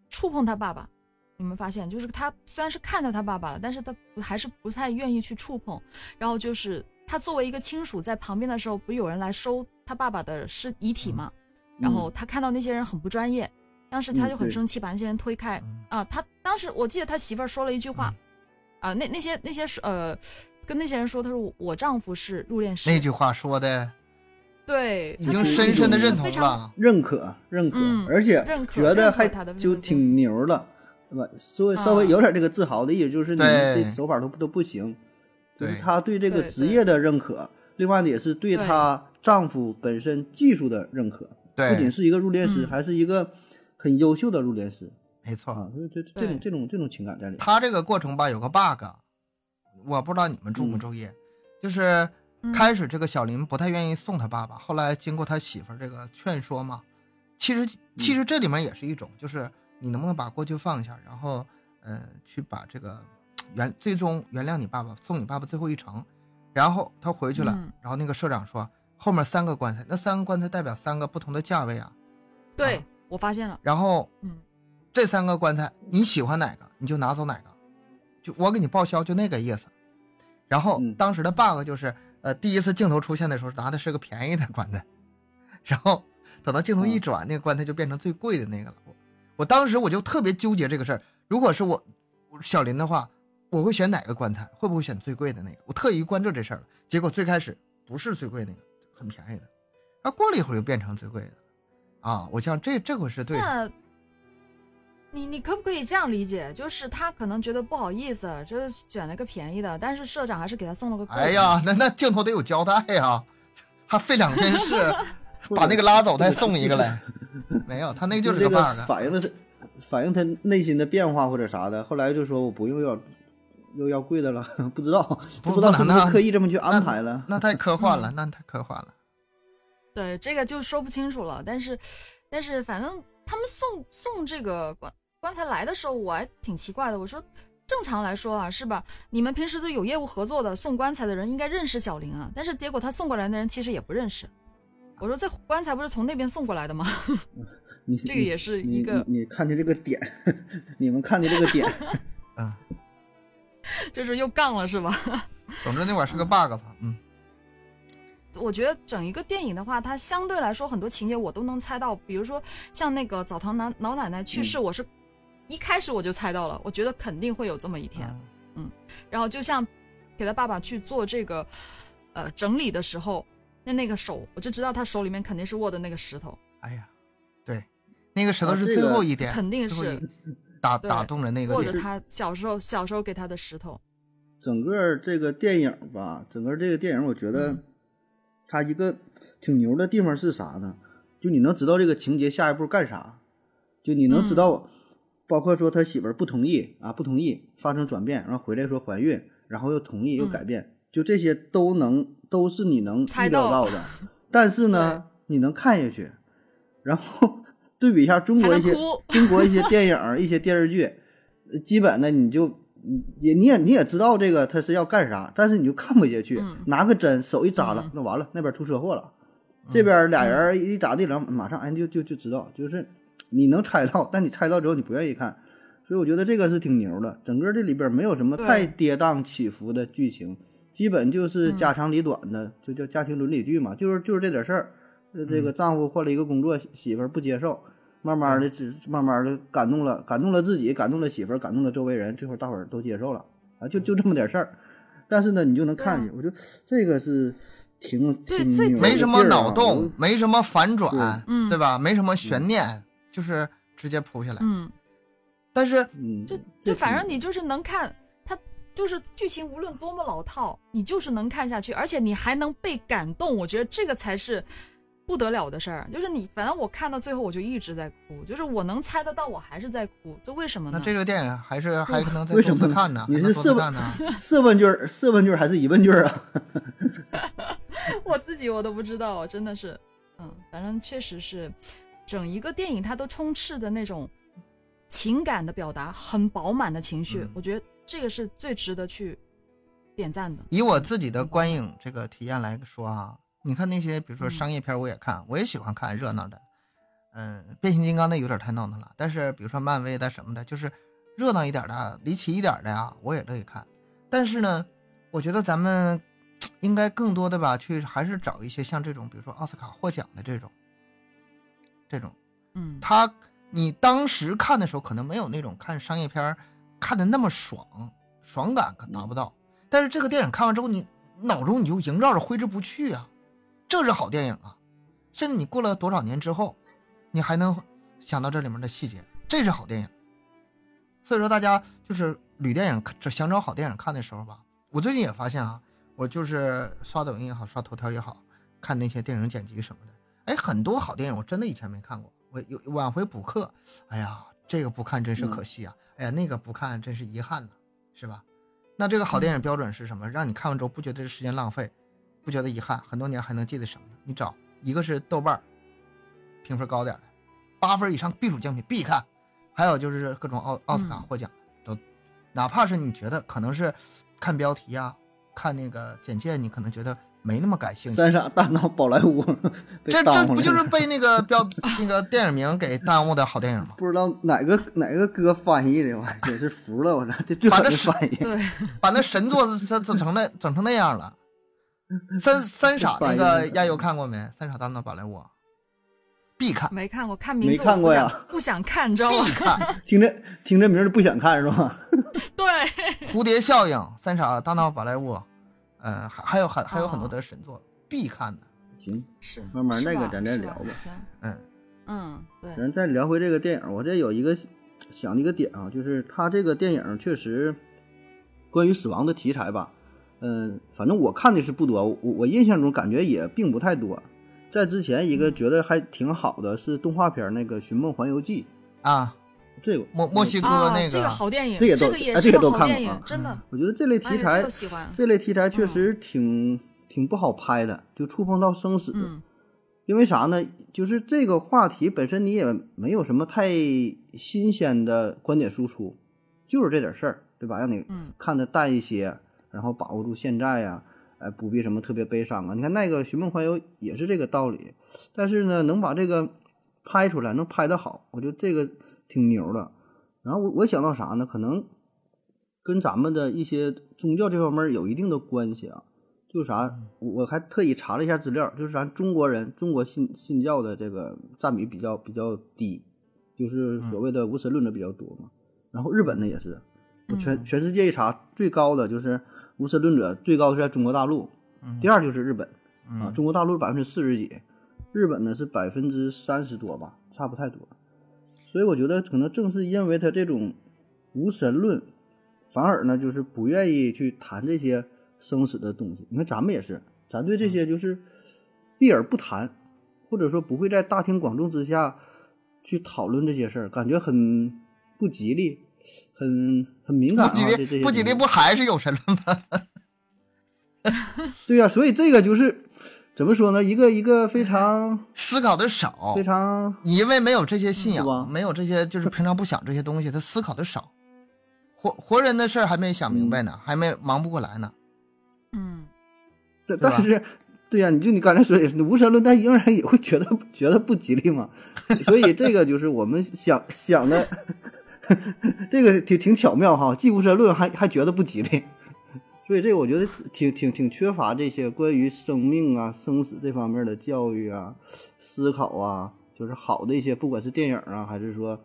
触碰他爸爸。你们发现，就是他虽然是看到他爸爸了，但是他还是不太愿意去触碰。然后就是他作为一个亲属在旁边的时候，不是有人来收他爸爸的尸遗体吗？然后他看到那些人很不专业，当时他就很生气，把那些人推开。嗯啊，他当时我记得他媳妇儿说了一句话，啊，那那些那些呃，跟那些人说，他说我我丈夫是入殓师，那句话说的对，已经深深的认同了。认可，认可，嗯而且觉得还就挺牛的，对吧？稍微稍微啊有点这个自豪的意思，就是你们这手法都都不行，就是对她对这个职业的认可，另外呢也是对对。她丈夫本身技术的认可，不仅，是一个入殓师，嗯。还是一个很优秀的入殓师。没错。这这种这种这种情感在里面。他这个过程吧有个 bug，我不知道你们注不嗯。注意，就是嗯。开始这个小林不太愿意送他爸爸，后来经过他媳妇儿这个劝说嘛，其实其实这里面也是一种，就是你能不能把过去放下，然后呃去把这个原最终原谅你爸爸，送你爸爸最后一程，然后他回去了，嗯然后那个社长说后面三个棺材，那三个棺材代表三个不同的价位啊，对啊我发现了，然后嗯这三个棺材你喜欢哪个你就拿走哪个，就我给你报销就那个意思。然后嗯当时的 bug 就是，呃，第一次镜头出现的时候拿的是个便宜的棺材，然后等到镜头一转，那个棺材就变成最贵的那个了。我我当时我就特别纠结这个事儿，如果是我小林的话，我会选哪个棺材？会不会选最贵的那个？我特意关注这事儿了。结果最开始不是最贵那个，很便宜的，啊过了一会儿又变成最贵的。啊，我想这这回是对的。那，你你可不可以这样理解？就是他可能觉得不好意思，就是选了个便宜的，但是社长还是给他送了个贵的。哎呀，那那镜头得有交代呀，还费两件事，把那个拉走再送一个来。没有，他那就是这个 bug。反映了他反映他内心的变化或者啥的。后来就说我不用要又要贵的了，不知道不知道是不是刻意这么去安排了。那太科幻嗯了，那太科幻了。对，这个就说不清楚了。但是，但是反正他们送送这个棺棺材来的时候，我还挺奇怪的。我说，正常来说啊，是吧？你们平时都有业务合作的，送棺材的人应该认识小林啊。但是结果他送过来的人其实也不认识。我说这棺材不是从那边送过来的吗？你这个也是一个你你看的这个点，你们看的这个点，啊，就是又杠了是吧？总之那会儿是个 bug 吧。嗯，我觉得整一个电影的话，它相对来说很多情节我都能猜到，比如说像那个澡堂男老奶奶去世，我是一开始我就猜到了，我觉得肯定会有这么一天。嗯然后就像给他爸爸去做这个呃整理的时候，那那个手我就知道他手里面肯定是握的那个石头，哎呀，对，那个石头是最啊这个后一点，肯定是打打动了那个点握着。他小时候小时候给他的石头。整个这个电影吧，整个这个电影，我觉得嗯它一个挺牛的地方是啥呢？就你能知道这个情节下一步干啥，就你能知嗯道，包括说他媳妇儿不同意啊，不同意发生转变，然后回来说怀孕，然后又同意又嗯改变，就这些都能都是你能猜预料到到的，但是呢，你能看下去，然后对比一下中国一些中国一些电影儿、一些电视剧，呃基本的你就你也你也你也知道这个他是要干啥，但是你就看不下去，嗯拿个针手一扎了，嗯那完了那边出车祸了，这边俩人一咋地了，马上哎就就就知道，就是你能猜到，但你猜到之后你不愿意看，所以我觉得这个是挺牛的。整个这里边没有什么太跌宕起伏的剧情，基本就是嗯家长里短的，就叫家庭伦理剧嘛，就是就是这点事儿。呃，这个丈夫换了一个工作，媳媳妇儿不接受，慢慢的只慢慢的感动了，感动了自己，感动了媳妇儿，感动了周围人，最后大伙儿都接受了啊，就就这么点事儿。但是呢，你就能看见，我觉得这个是挺挺对最没什么脑洞，没什么反转，嗯对吧？没什么悬念，就是直接扑下来。嗯，但是嗯，就这就反正你就是能看，它就是剧情无论多么老套，你就是能看下去，而且你还能被感动。我觉得这个才是不得了的事儿。就是你，反正我看到最后我就一直在哭，就是我能猜得到，我还是在哭，这为什么呢？那这个电影还是还可能再多为什么呢次看呢？你是是不多次看呢？是问句儿四问句儿还是疑问句儿啊？我自己我都不知道，真的是，嗯，反正确实是，整一个电影它都充斥的那种情感的表达，很饱满的情绪，嗯我觉得这个是最值得去点赞的。以我自己的观影这个体验来说啊，你看那些比如说商业片，我也看，我也喜欢看热闹的。嗯，变形金刚那有点太闹腾了，但是比如说漫威的什么的，就是热闹一点的、离奇一点的呀，我也乐意看。但是呢，我觉得咱们 应该更多的吧，去还是找一些像这种，比如说奥斯卡获奖的这种，这种嗯，他你当时看的时候可能没有那种看商业片儿看的那么爽，爽感可达不到。但是这个电影看完之后，你脑中你就萦绕着挥之不去啊，这是好电影啊！甚至你过了多少年之后，你还能想到这里面的细节，这是好电影。所以说，大家就是捋电影，这想找好电影看的时候吧，我最近也发现啊，我就是刷抖音也好，刷头条也好，看那些电影剪辑什么的，哎，很多好电影我真的以前没看过，我有往回补课，哎呀，这个不看真是可惜啊，哎呀，那个不看真是遗憾呐、是吧？那这个好电影标准是什么？让你看完之后不觉得这时间浪费，不觉得遗憾，很多年还能记得什么呢？你找一个是豆瓣儿评分高点儿的，八分以上必属精品必看，还有就是各种奥奥斯卡嗯获奖都，哪怕是你觉得可能是看标题啊、看那个简介，你可能觉得没那么感兴趣。三傻大闹宝莱坞，这这不就是被那个标那个电影名给耽误的好电影吗？不知道哪个哪个哥翻译的，我也是服了，我操，这最翻译。把那神作整整成那整成那样了。三三傻那个亚优看过没？三傻大闹宝莱坞，必看，没看过，看名没字我不想看过呀不想看，知道必吗？看。听着听这名儿就不想看是吧？对，蝴蝶效应、三傻大闹宝莱坞，呃，还还有还还有很多哦。的神作必看的。行，是慢慢那个咱再聊吧行，嗯。嗯，对，咱再聊回这个电影，我这有一个想的一个点啊，就是他这个电影确实关于死亡的题材吧，嗯、反正我看的是不多，我我印象中感觉也并不太多。在之前一个觉得还挺好的是动画片那个《寻梦环游记啊，》，这个墨墨西哥啊，那这个好电影，这个都个也啊这个是个好电都看过啊，影真的，我觉得这类题材、这个这类题材确实挺、挺不好拍的，就触碰到生死。嗯因为啥呢？就是这个话题本身你也没有什么太新鲜的观点输出，就是这点事儿，对吧？让你嗯看的淡一些，然后把握住现在呀、哎，不必什么特别悲伤啊。你看那个《寻梦环游》也是这个道理，但是呢，能把这个拍出来，能拍得好，我觉得这个挺牛的。然后我我想到啥呢？可能跟咱们的一些宗教这方面有一定的关系啊。就是啥，我我还特意查了一下资料，就是咱中国人，中国信信教的这个占比比较比较低，就是所谓的无神论者比较多嘛。然后日本呢也是，我全嗯全世界一查，最高的就是无神论者，最高是在中国大陆，第二就是日本啊，嗯中国大陆百分之四十几，日本呢是百分之三十多吧，差不太多。所以我觉得可能正是因为他这种无神论，反而呢就是不愿意去谈这些生死的东西。你看咱们也是，咱对这些就是避而不谈，或者说不会在大庭广众之下去讨论这些事儿，感觉很不吉利，很很敏感啊。不吉利不吉利不还是有神论吗？对呀、所以这个就是怎么说呢？一个一个非常 思考的少非，常因为没有这些信仰，没有这些就是平常不想这些东西，他思考的少。活活人的事儿还没想明白呢，还没忙不过来呢。嗯但但是，对呀、你就你刚才说也是无神论，但仍然也会觉得觉得不吉利嘛。所以这个就是我们想想的，这个挺挺巧妙哈，既无神论还还觉得不吉利。所以这个我觉得挺挺挺缺乏这些关于生命啊、生死这方面的教育啊、思考啊，就是好的一些，不管是电影啊，还是说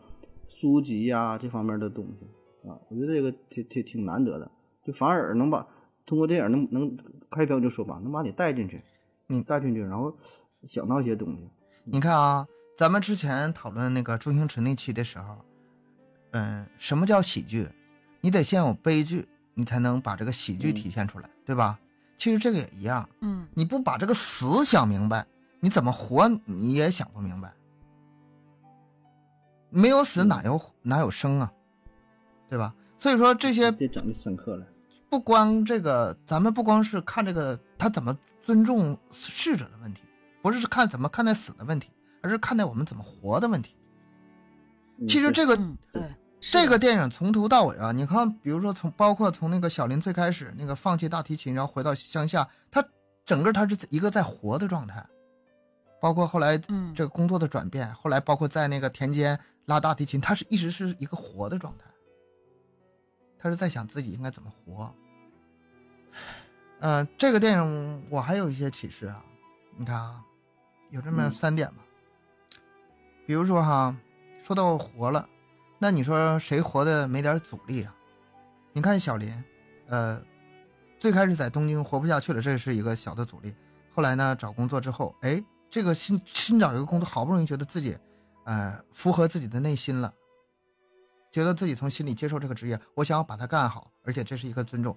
书籍呀、这方面的东西啊，我觉得这个挺挺挺难得的，就反而能把通过电影能能开篇就说吧，能把你带进去，你带进去，然后想到一些东西。你看啊，咱们之前讨论那个周星驰那期的时候，嗯，什么叫喜剧？你得先有悲剧，你才能把这个喜剧嗯体现出来，对吧？其实这个也一样，嗯你不把这个死想明白，你怎么活你也想不明白。没有死哪有哪有生啊，对吧？所以说这些这整的深刻了。不光这个，咱们不光是看这个他怎么尊重逝者的问题，不是看怎么看待死的问题，而是看待我们怎么活的问题。其实这个嗯，对，是这个电影从头到尾啊，你看，比如说从包括从那个小林最开始那个放弃大提琴，然后回到乡下，他整个他是一个在活的状态，包括后来嗯。这个工作的转变，后来包括在那个田间拉大提琴，他是一直是一个活的状态，他是在想自己应该怎么活。嗯、这个电影我还有一些启示啊，你看啊，有这么嗯。三点吧，比如说哈，说到活了。那你说谁活的没点阻力啊？你看小林，呃，最开始在东京活不下去了，这是一个小的阻力。后来呢，找工作之后，哎，这个新新找一个工作，好不容易觉得自己，呃，符合自己的内心了，觉得自己从心里接受这个职业，我想要把它干好，而且这是一个尊重，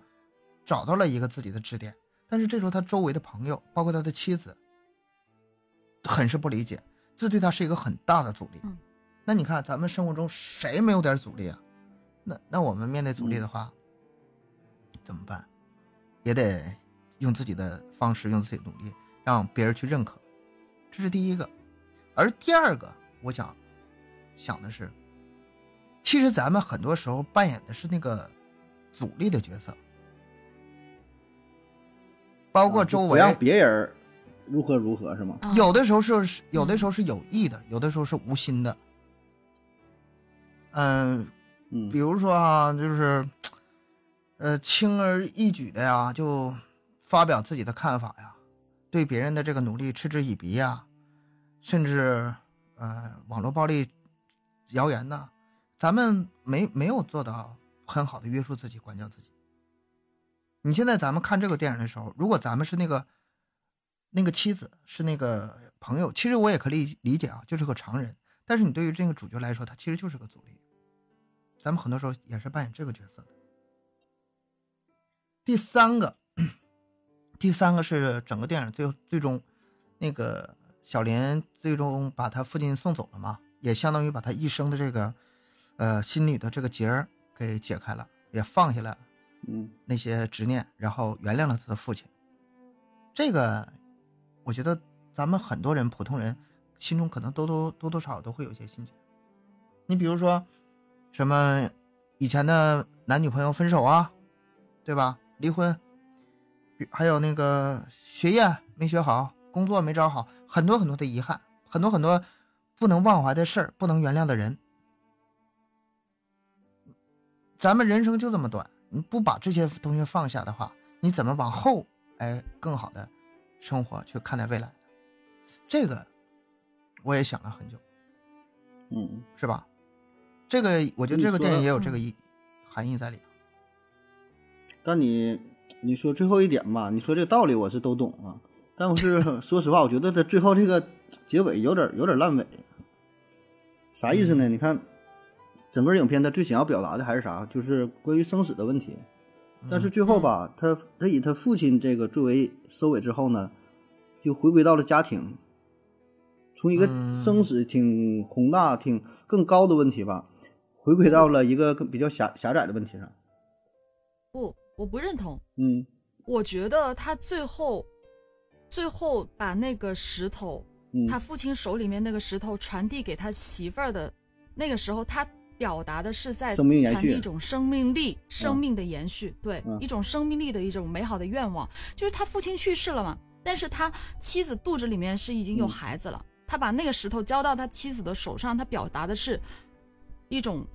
找到了一个自己的支点。但是这时候他周围的朋友，包括他的妻子，很是不理解，这对他是一个很大的阻力。嗯那你看，咱们生活中谁没有点阻力啊？那那我们面对阻力的话，怎么办？也得用自己的方式，用自己的努力，让别人去认可，这是第一个。而第二个，我想想的是，其实咱们很多时候扮演的是那个阻力的角色，包括啊周围不让别人如何如何是吗？啊有的时候是有的时候是有意的，有的时候是无心的。嗯，嗯比如说啊，就是，呃，轻而易举的呀，就发表自己的看法呀，对别人的这个努力嗤之以鼻呀，甚至呃网络暴力谣言呢，咱们没没有做到很好的约束自己、管教自己。你现在咱们看这个电影的时候，如果咱们是那个那个妻子，是那个朋友，其实我也可以理解啊，就是个常人。但是你对于这个主角来说，他其实就是个阻力。咱们很多时候也是扮演这个角色的。第三个，第三个是整个电影最最终，那个小林最终把他父亲送走了嘛，也相当于把他一生的这个，呃，心里的这个结儿给解开了，也放下了，嗯那些执念，然后原谅了他的父亲。这个，我觉得咱们很多人普通人心中可能多多多多少少都会有一些心结。你比如说，什么以前的男女朋友分手啊，对吧？离婚，还有那个学业没学好，工作没找好，很多很多的遗憾，很多很多不能忘怀的事儿，不能原谅的人。咱们人生就这么短，你不把这些东西放下的话，你怎么往后哎更好的生活去看待未来？这个我也想了很久，嗯，是吧？这个我觉得这个电影也有嗯这个意含义在里头。但你你说最后一点吧，你说这个道理我是都懂啊，但是 说实话，我觉得他最后这个结尾有点有点烂尾。啥意思呢？你看，整个影片他最想要表达的还是啥？就是关于生死的问题。但是最后吧，他他以他父亲这个作为收尾之后呢，就回归到了家庭，从一个嗯生死挺宏大、挺更高的问题吧，回归到了一个更比较狭狭窄的问题上。不，我不认同。嗯我觉得他最后，最后把那个石头，嗯，他父亲手里面那个石头传递给他媳妇儿的那个时候，他表达的是在传递一种生命力、生命的延续，对，嗯一种生命力的一种美好的愿望。就是他父亲去世了嘛，但是他妻子肚子里面是已经有嗯孩子了，他把那个石头交到他妻子的手上，他表达的是一种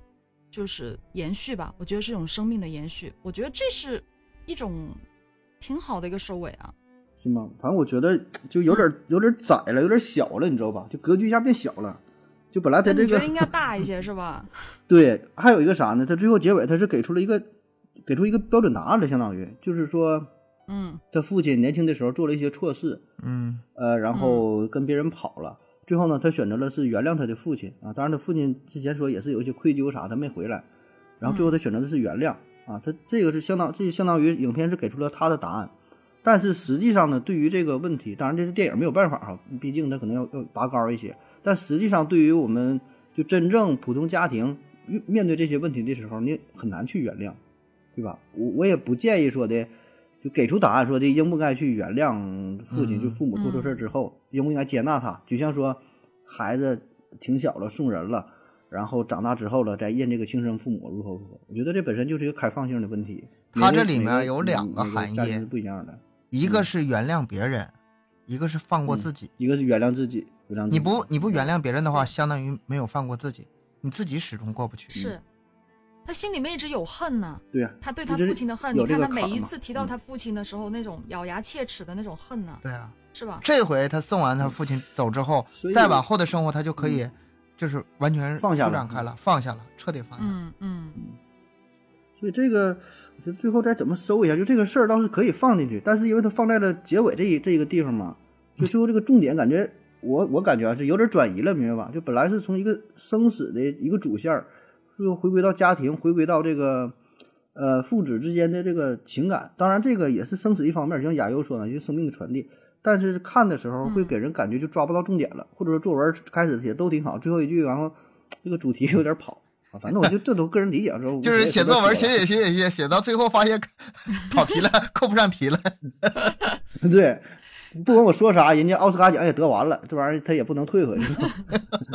就是延续吧，我觉得是一种生命的延续，我觉得这是一种挺好的一个收尾啊。是吗？反正我觉得就有点有点窄了，有点小了，你知道吧？就格局一下变小了。就本来他这个觉得应该大一些 是吧？对，还有一个啥呢？他最后结尾他是给出了一个给出一个标准答案了，相当于就是说嗯他父亲年轻的时候做了一些错事，嗯呃，然后跟别人跑了。最后呢，他选择了是原谅他的父亲啊。当然，他父亲之前说也是有一些愧疚啥，他没回来。然后最后他选择的是原谅啊。他这个是相当，这就相当于影片是给出了他的答案。但是实际上呢，对于这个问题，当然这是电影没有办法哈，毕竟他可能要要拔高一些。但实际上，对于我们就真正普通家庭面面对这些问题的时候，你很难去原谅，对吧？我我也不建议说的，就给出答案说的应不该去原谅父亲，嗯就父母做错事儿之后，应不应该接纳他？就像说孩子挺小了送人了，然后长大之后了再认这个亲生父母如何如何？我觉得这本身就是一个开放性的问题。每个它这里面有两个含义家庭是不一样的，一个是原谅别人，一个是放过自己。一个是原谅自己，原谅自己你不你不原谅别人的话，相当于没有放过自己，你自己始终过不去。是，他心里面一直有恨呢。对呀、他对他父亲的恨，你看他每一次提到嗯他父亲的时候，那种咬牙切齿的那种恨呢，对啊，是吧？这回他送完他父亲走之后再往后的生活他就可以，就是完全放下展开了，放下了，彻底放下了。嗯嗯，所以这个，我觉得最后再怎么收一下，就这个事儿倒是可以放进去，但是因为它放在了结尾这一这一个地方嘛，就最后这个重点感觉我我感觉啊是有点转移了，明白吧？就本来是从一个生死的一个主线儿，最后回归到家庭，回归到这个呃父子之间的这个情感。当然，这个也是生死一方面，就像亚优说的，就是生命的传递。但是看的时候会给人感觉就抓不到重点了，或者说作文开始写都挺好，最后一句然后这个主题有点跑啊。反正我就这都个人理解，说就是写作文写写写写写写，到最后发现 跑题了，扣不上题了。对，不管我说啥，人家奥斯卡奖也得完了，这玩意儿他也不能退回去。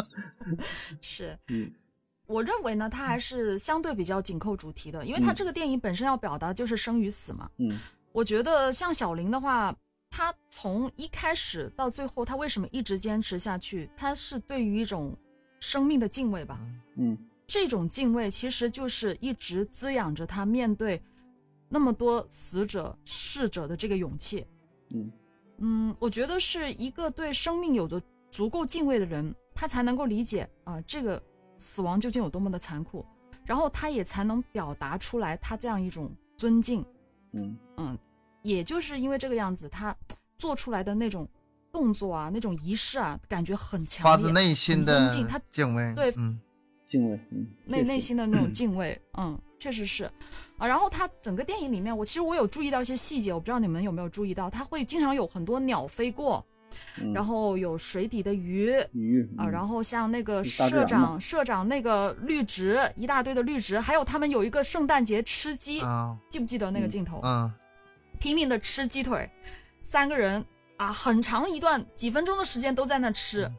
是。嗯我认为呢，它还是相对比较紧扣主题的，因为它嗯这个电影本身要表达就是生与死嘛。嗯我觉得像小林的话，他从一开始到最后，他为什么一直坚持下去？他是对于一种生命的敬畏吧。嗯这种敬畏其实就是一直滋养着他面对那么多死者、逝者的这个勇气。嗯嗯，我觉得是一个对生命有着足够敬畏的人，他才能够理解啊、这个死亡究竟有多么的残酷，然后他也才能表达出来他这样一种尊敬。嗯嗯，也就是因为这个样子，他做出来的那种动作啊，那种仪式啊，感觉很强烈，发自内心的尊敬他敬畏。对嗯敬畏，嗯，内内心的那种敬畏，嗯，确实是啊。然后他整个电影里面，我其实我有注意到一些细节，我不知道你们有没有注意到，他会经常有很多鸟飞过，嗯然后有水底的鱼鱼啊，然后后像那个社长社长那个绿植一大堆的绿植，还有他们有一个圣诞节吃鸡，啊记不记得那个嗯镜头？嗯拼命的吃鸡腿，三个人啊，很长一段几分钟的时间都在那吃，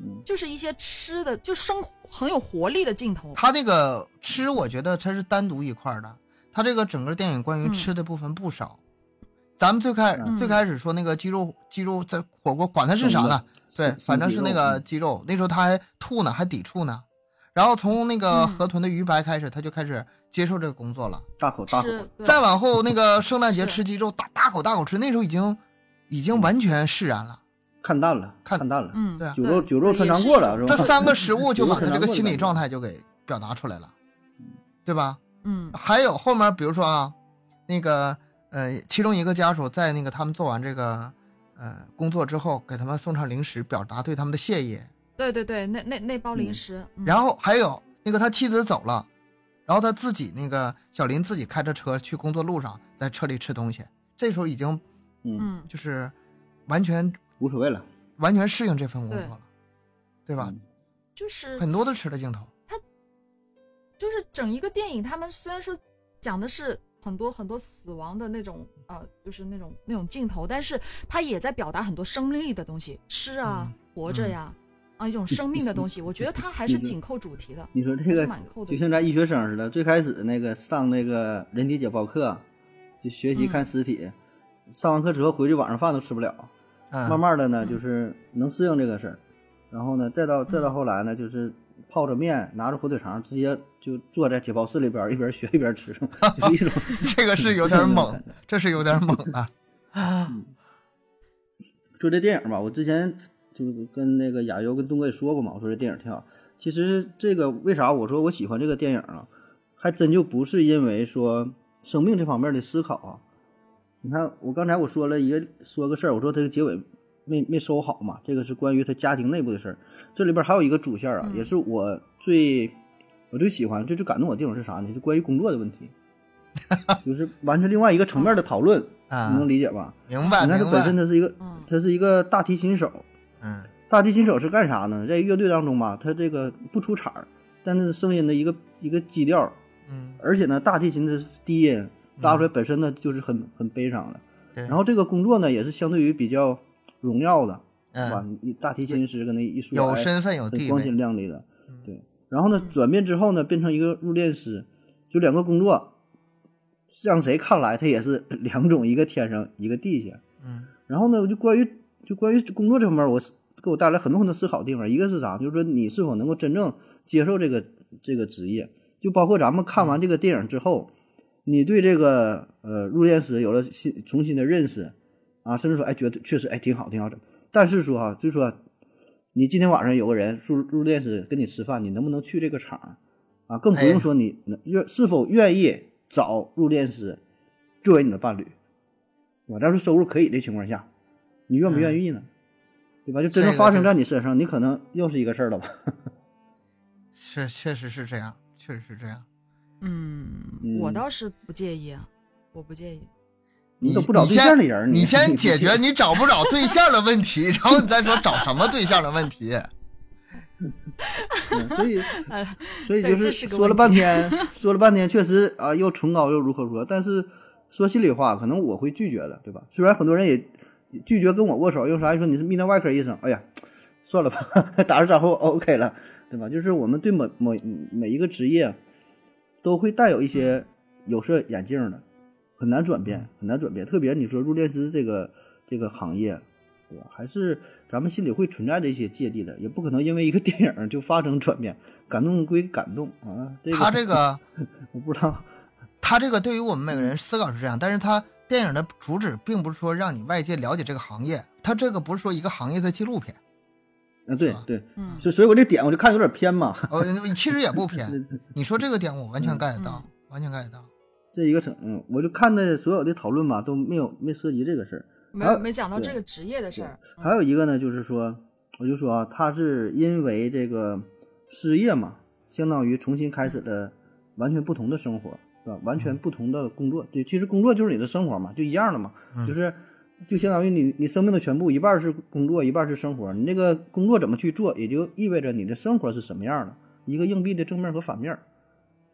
嗯就是一些吃的，就生活很有活力的镜头。他这个吃，我觉得它是单独一块儿的。他这个整个电影关于嗯吃的部分不少。咱们最开、嗯最开始说那个鸡肉鸡肉在火锅，管它是啥呢？对，反正是那个鸡肉。那时候他还吐呢，还抵触呢。然后从那个嗯河豚的鱼白开始，他就开始接受这个工作了。大口大口，吃，再往后，那个圣诞节吃鸡肉，大大口大口吃，那时候已经已经完全释然了。看淡了，看看淡了，嗯，对啊酒肉酒肉穿肠过了，是吧？这三个食物 就把他这个心理状态就给表达出来了，对吧？嗯还有后面，比如说啊，那个呃，其中一个家属在那个他们做完这个呃工作之后，给他们送上零食，表达对他们的谢意。对对对，那那那包零嗯食，嗯然后还有那个他妻子走了，然后他自己那个小林自己开着车去工作路上，在车里吃东西，这时候已经嗯，嗯就是完全无所谓了，完全适应这份工作了，对吧？嗯就是很多的吃的镜头，他就是整一个电影，他们虽然说讲的是很多很多死亡的那种呃，就是那种那种镜头，但是他也在表达很多生命力的东西，吃啊，嗯活着呀，啊一种生命的东西，我觉得它还是紧扣主题的。你说这个就像咱医学生似的，最开始那个上那个人体解剖课，就学习嗯看尸体，上完课之后回去晚上饭都吃不了，嗯，慢慢的呢嗯就是能适应这个事儿，然后呢再到再到后来呢就是泡着面，拿着火腿肠，直接就坐在解剖室里边一边学一边吃，就是一种 这个是有点猛这是有点猛啊。说这电影吧，我之前就跟那个亚优跟东哥也说过嘛，我说这电影挺好。其实这个为啥我说我喜欢这个电影啊，还真就不是因为说生命这方面的思考啊。你看，我刚才我说了一个说个事儿，我说这个结尾没没收好嘛，这个是关于他家庭内部的事儿。这里边还有一个主线啊，嗯也是我最我最喜欢、最最感动我的地方是啥呢？就关于工作的问题，就是完全另外一个层面的讨论，啊你能理解吧？明白你看他本身白，他是一个嗯他是一个大提琴手，嗯大提琴手是干啥呢？在乐队当中吧，他这个不出彩儿，但是声音的一个一个基调，嗯，而且呢，大提琴的低音拉出来本身呢就是很很悲伤的。对，然后这个工作呢也是相对于比较荣耀的，是吧？大提琴师跟那一说，哎有身份有地很光鲜，亮丽的嗯，对。然后呢，转变之后呢，变成一个入殓师，就两个工作，让谁看来他也是两种，一个天上，一个地下。嗯然后呢，我就关于就关于工作这方面，我给我带来很多很多思考的地方。一个是啥，就是说你是否能够真正接受这个这个职业，就包括咱们看完这个电影之后，你对这个呃入殓师有了新重新的认识啊，甚至说哎觉得确实哎挺好挺好整。但是说哈、就是说你今天晚上有个人入入殓师跟你吃饭，你能不能去这个场啊？更不哎用说你能愿是否愿意找入殓师作为你的伴侣。我要是收入可以的情况下，你愿不愿意呢？对吧？就真正发生在你身上，你可能又是一个事儿了吧？确确实是这样，确实是这样。嗯，嗯我倒是不介意啊，我不介意。你都不找对象的人儿，你先解决你找不找对象的问题，然后你再说找什么对象的问题。嗯所以呃，所以 就是说了半天，说了半天，确实啊，又崇高又如何如何。但是说心里话，可能我会拒绝的，对吧？虽然很多人也拒绝跟我握手，用啥？说你是泌尿外科医生，哎呀，算了吧，打个招呼 OK 了，对吧？就是我们对某某每一个职业都会带有一些有色眼镜的，很难转变，很难转变。特别你说入殓师这个这个行业，对吧？还是咱们心里会存在着一些芥蒂的，也不可能因为一个电影就发生转变。感动归感动啊，这个他这个 我不知道，他这个对于我们每个人思考是这样，但是他电影的主旨并不是说让你外界了解这个行业，它这个不是说一个行业的纪录片，啊，对对，嗯所所以我这点我就看有点偏嘛。哦，其实也不偏。你说这个点我完全 get 到嗯，完全 get 到。这一个整，嗯，我就看的所有的讨论吧都没有没涉及这个事儿。没有没没讲到这个职业的事儿。嗯还有一个呢，就是说，我就说啊，他是因为这个失业嘛，相当于重新开始了完全不同的生活，是吧？完全不同的工作。对，其实工作就是你的生活嘛，就一样的嘛，嗯就是就相当于你你生命的全部，一半是工作，一半是生活。你那个工作怎么去做，也就意味着你的生活是什么样的，一个硬币的正面和反面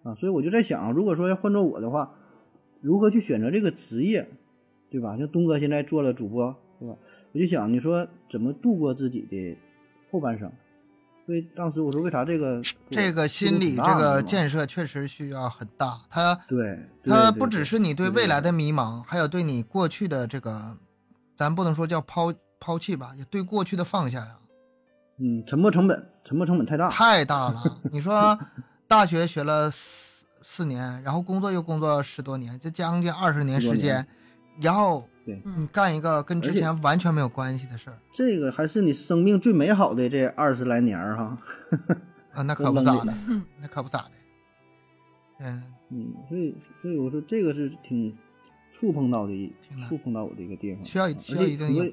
啊。所以我就在想，如果说要换做我的话，如何去选择这个职业，对吧？像东哥现在做了主播，对吧？我就想，你说怎么度过自己的后半生？所以当时我说，为啥这个这个心理这个建设确实需要很大，它对，对它不只是你对未来的迷茫，还有对你过去的这个，咱不能说叫抛抛弃吧，也对过去的放下呀，嗯，沉没成本，沉没成本太大。太大了。你说大学学了四四年，然后工作又工作十多年，这将近二十年时间，然后对你干一个跟之前完全没有关系的事儿这个还是你生命最美好的这二十来年儿哈。啊，那可不咋的，那可不咋的。嗯，嗯，所以所以我说这个是挺触碰到的一触碰到我的一个地方，需要需要一定。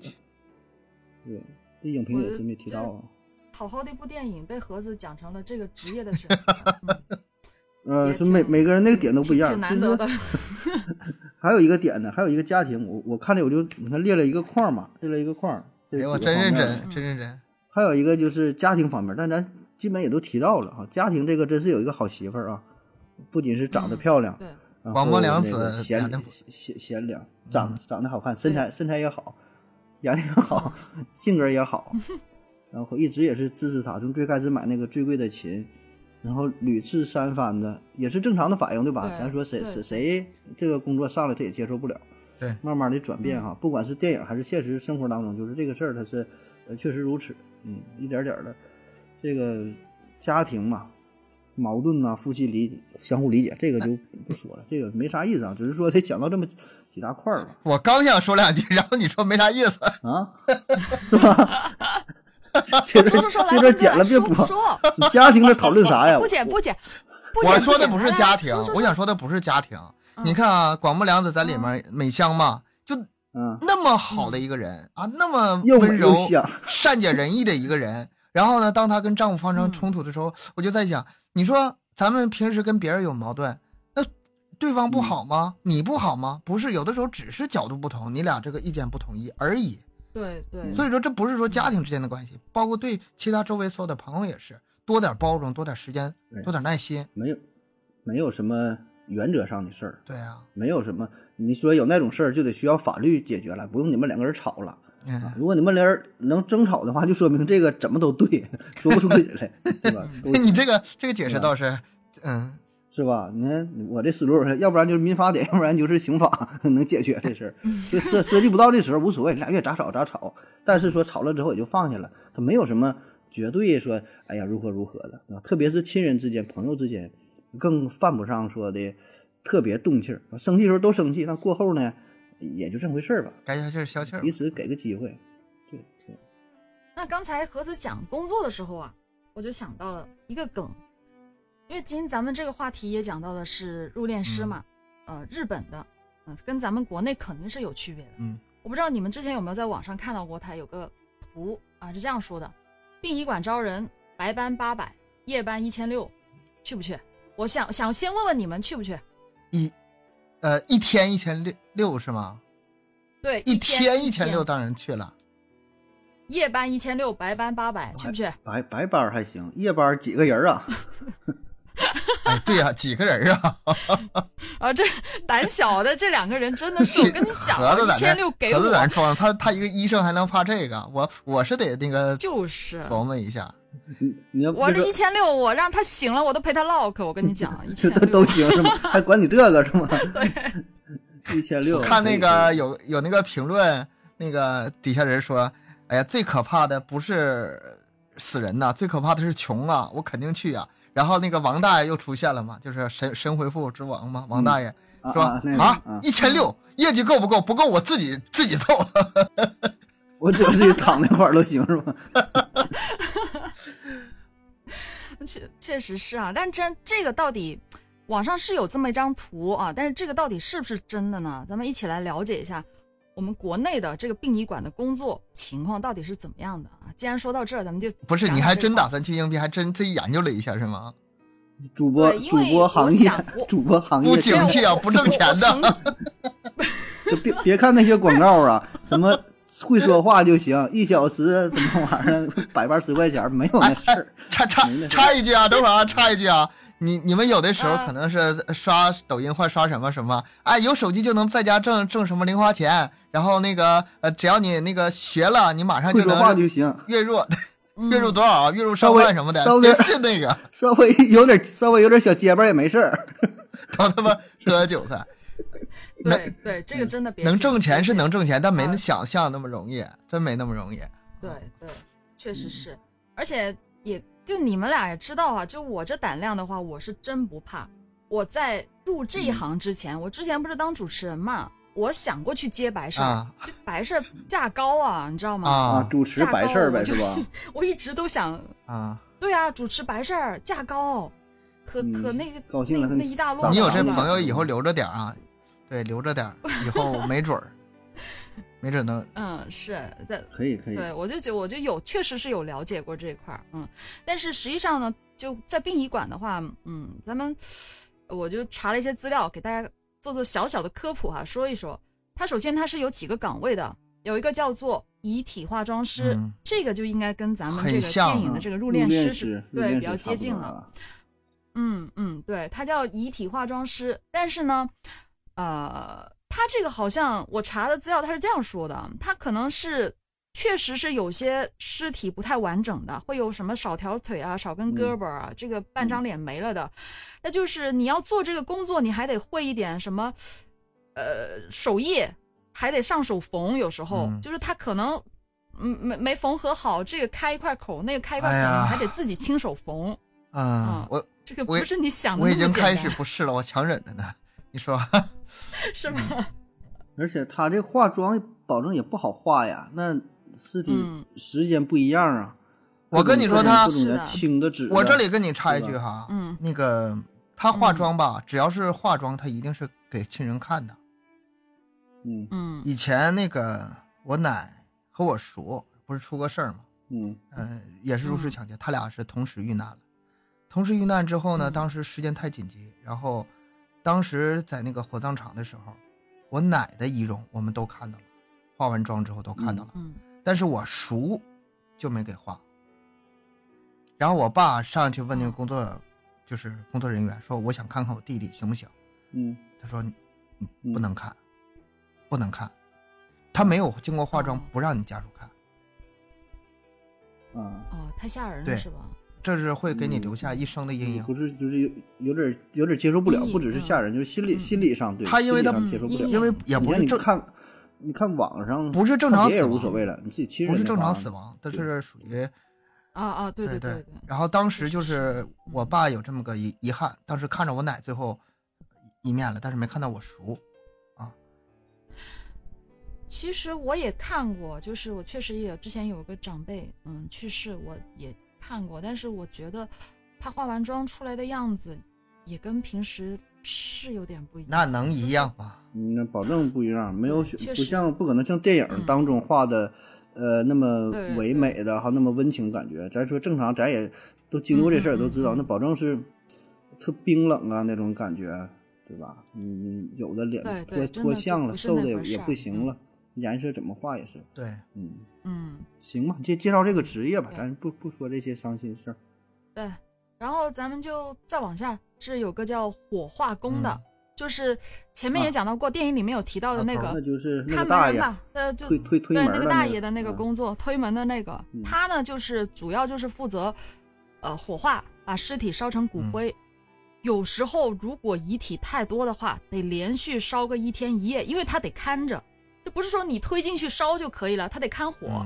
对，这影评也是没提到啊。好好的一部电影被盒子讲成了这个职业的选择，嗯 呃，是每每个人那个点都不一样，挺挺难得的。还有一个点呢，还有一个家庭，我我看着我就你看列了一个框嘛，列了一个框。这哎呦，我真认真，真认真。还有一个就是家庭方面，但咱基本也都提到了哈。家庭这个真是有一个好媳妇儿啊，不仅是长得嗯漂亮，对，贤贤贤良，长嗯长得好看，身材身材也好，眼睛也好，性格也好，然后一直也是支持他，从最开始买那个最贵的琴，然后屡次三番的，也是正常的反应，对吧？对咱说谁谁谁这个工作上来他也接受不了，对慢慢的转变哈，不管是电影还是现实生活当中，就是这个事儿，它是呃确实如此，嗯，一点点的这个家庭嘛。矛盾呐、夫妻理相互理解，这个就 不说了，这个没啥意思啊，只是说得讲到这么几大块儿吧，我刚想说两句，然后你说没啥意思。啊，是吧？这段说说说来，这段剪了别播，说说，你家庭这讨论啥呀？不剪不剪，我说的不是剪家庭我想说的不是家庭。嗯你看啊，广木凉子在里面美香嘛，就嗯，那么好的一个人啊，那么温柔 善解人意的一个人。然后呢，当她跟丈夫发生嗯冲突的时候，我就在想，你说咱们平时跟别人有矛盾，那对方不好吗？你不好吗？不是，有的时候只是角度不同，你俩这个意见不统一而已。对对，所以说，这不是说家庭之间的关系，包括对其他周围所有的朋友也是，多点包容，多点时间对，多点耐心。没有，没有什么原则上的事儿，对啊，没有什么你说有那种事儿就得需要法律解决了，不用你们两个人吵了。嗯，如果你们俩人能争吵的话，就说明这个怎么都对，说不出理来，对吧？你这个这个解释倒是，嗯，是吧？你看我这思路，要不然就是民法典，要不然就是刑法 能解决这事儿。就涉涉及不到这时候无所谓，俩月咋吵咋吵。但是说吵了之后也就放下了，他没有什么绝对说哎呀如何如何的啊。特别是亲人之间、朋友之间，更犯不上说的特别动气儿。生气的时候都生气，那过后呢也就这么回事儿吧，该消气儿消气儿彼。此给个机会。对对，那刚才何子讲工作的时候啊，我就想到了一个梗，因为今天咱们这个话题也讲到的是入殓师嘛，呃，日本的，嗯、跟咱们国内肯定是有区别的。嗯，我不知道你们之前有没有在网上看到过，它有个图啊，是这样说的：殡仪馆招人，白班八百，夜班一千六，去不去？我想想先问问你们去不去？一，呃，一天一千六六是吗？对，一天一天一千六，当然去了。夜班一千六，白班八百，去不去？白白班还行，夜班几个人啊？哎，对呀、几个人啊？啊，这胆小的这两个人真的是，我跟你讲啊，一盒子在那千六给盒子在那我，装，他他一个医生还能怕这个？我我是得那个就是琢磨一下。你你要我那个这一千六，我让他醒了，我都陪他唠嗑。我跟你讲，一这千都行是吗？还管你这个是吗？一千六，看那个有有那个评论，那个底下人说，哎呀，最可怕的不是死人呐，最可怕的是穷啊，我肯定去呀、然后那个王大爷又出现了嘛，就是神神回复之王嘛，王大爷、啊说啊那个啊啊，一千六业绩够不够？不够我自己自己凑。我只要是躺那块儿都行是吧？确确实是啊，但真这个到底网上是有这么一张图啊，但是这个到底是不是真的呢？咱们一起来了解一下我们国内的这个殡仪馆的工作情况到底是怎么样的啊？既然说到这儿，咱们就不是你还真打算去应聘，还真自己研究了一下是吗？主播主播行业主播行业不景气啊，不挣钱的。别别看那些广告啊，什么会说话就行，一小时什么玩意儿，百八十块钱没有那事儿。插插没那事插一句啊，等会儿啊，插一句啊，你你们有的时候啊可能是刷抖音或刷什么什么，哎，有手机就能在家挣挣什么零花钱，然后那个呃，只要你那个学了，你马上会说话能就行，月入嗯月入多少啊？月入上万什么的，稍微别信那个，稍微有点稍微有点小结巴也没事儿。都他妈割韭菜。对对，这个真的别能挣钱是能挣钱，但没想象那么容易，真没那么容易。对对，确嗯实是，而且也就你们俩也知道啊，就我这胆量的话，我是真不怕。我在入这嗯一行之前，我之前不是当主持人嘛，我想过去接白事儿，啊这白事儿价高啊，你知道吗？啊，啊主持白事儿呗，是吧？我一直都想，啊！对啊，主持白事儿价高，可嗯可那个高兴了那那一大摞你有这朋友以后留着点儿啊，对，留着点儿，以后没准儿，没准能嗯，是的，可以可以，对，我就觉得我就有确实是有了解过这一块儿，嗯，但是实际上呢，就在殡仪馆的话，嗯，咱们我就查了一些资料，给大家做做小小的科普哈，说一说。它首先它是有几个岗位的，有一个叫做遗体化妆师，嗯这个就应该跟咱们这个电影的啊这个入殓师是师对比较接近了。嗯嗯，对，他叫遗体化妆师，但是呢，呃，他这个好像我查的资料他是这样说的，他可能是确实是有些尸体不太完整的，会有什么少条腿啊、少根胳膊啊，这个半张脸没了的，那就是你要做这个工作，你还得会一点什么，呃，手艺，还得上手缝，有时候、嗯就是他可能。嗯，没没缝合好，这个开一块口，那个开一块口，还得自己亲手缝。嗯嗯，我这个不是你想的我已经开始不是了，我强忍着呢。你说，是吗？而且他这化妆保证也不好化呀，那尸体嗯时间不一样啊。我跟你说他我这里跟你插一句哈，嗯那个他化妆吧，只要是化妆，他一定是给亲人看的。嗯嗯以前那个我奶和我叔不是出过事儿吗？嗯嗯，也是入室嗯抢劫，他俩是同时遇难了。同时遇难之后呢，嗯当时时间太紧急，然后当时在那个火葬场的时候，我奶的仪容我们都看到了，化完妆之后都看到了，嗯但是我叔就没给化。然后我爸上去问那个工作，就是工作人员说：“我想看看我弟弟行不行嗯？”他说：“你你嗯不能看，不能看，他没有经过化妆哦，不让你家属看。”啊，哦，太吓人了是吧？这是会给你嗯。留下一生的阴影。不是就是有有点有点接受不了，不只是吓人，就是心理嗯。心理上对，他因为他接受不了，嗯因为也不是你看，你看网上不是正常死亡人无所谓了，你自己亲人不是正常死亡，这对是属于啊啊，对对对对，然后当时就是。我爸有这么个遗遗憾，当时看着我奶最后一面了，但是没看到我叔。其实我也看过，就是我确实也有之前有个长辈嗯去世，我也看过，但是我觉得她化完妆出来的样子也跟平时是有点不一样。那能一样吗？嗯，那保证不一样，没有不像不可能像电影嗯当中画的，呃，那么唯美的，还那么温情感觉。咱说正常，咱也都经过这事儿，都知道，嗯那保证是特冰冷啊那种感觉，对吧？嗯，有的脸脱脱相了，瘦的也不行了，颜色怎么画也是，对，嗯，嗯，行吧，介介绍这个职业吧，咱不不说这些伤心事儿。对。然后咱们就再往下，是有个叫火化工的，嗯就是前面也啊讲到过，电影里面有提到的那啊个那就是那看个大爷门人吧，呃，就推推推对门的那个大爷的那个嗯工作，推门的那个，嗯他呢就是主要就是负责，呃，火化，把尸体烧成骨嗯灰。有时候如果遗体太多的话，得连续烧个一天一夜，因为他得看着，就不是说你推进去烧就可以了，他得看火，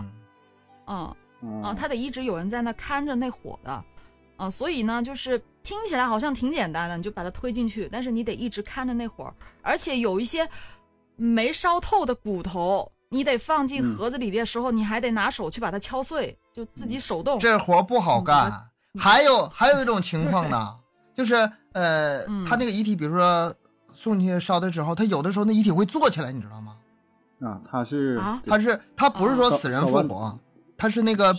嗯，嗯啊，啊，他得一直有人在那看着那火的，啊，所以呢，就是听起来好像挺简单的，你就把它推进去，但是你得一直看着那火，而且有一些没烧透的骨头，你得放进嗯盒子里的时候，你还得拿手去把它敲碎，就自己手动。这活儿不好嗯干，还有还有一种 情况呢，就是呃，嗯他那个遗体，比如说送进去烧的时候，他有的时候那遗体会坐起来，你知道吗？啊，他是啊他是他不是说死人复活，他是那个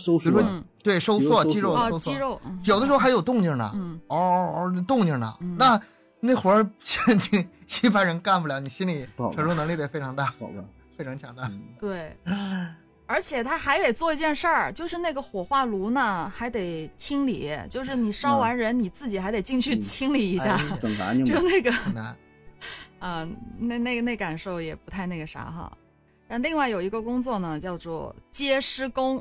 对收缩肌肉收缩肌肉有的时候还有动静呢，嗯嗷嗷嗷的动静呢，嗯那那活儿 你一般人干不了，你心理承受能力得非常大，好吧？非常强大。嗯 对，而且他还得做一件事儿，就是那个火化炉呢还得清理，就是你烧完人，你自己还得进去嗯清理一下，哎整干净。就那个，很难。啊，那那那感受也不太那个啥哈。但另外有一个工作呢，叫做接尸工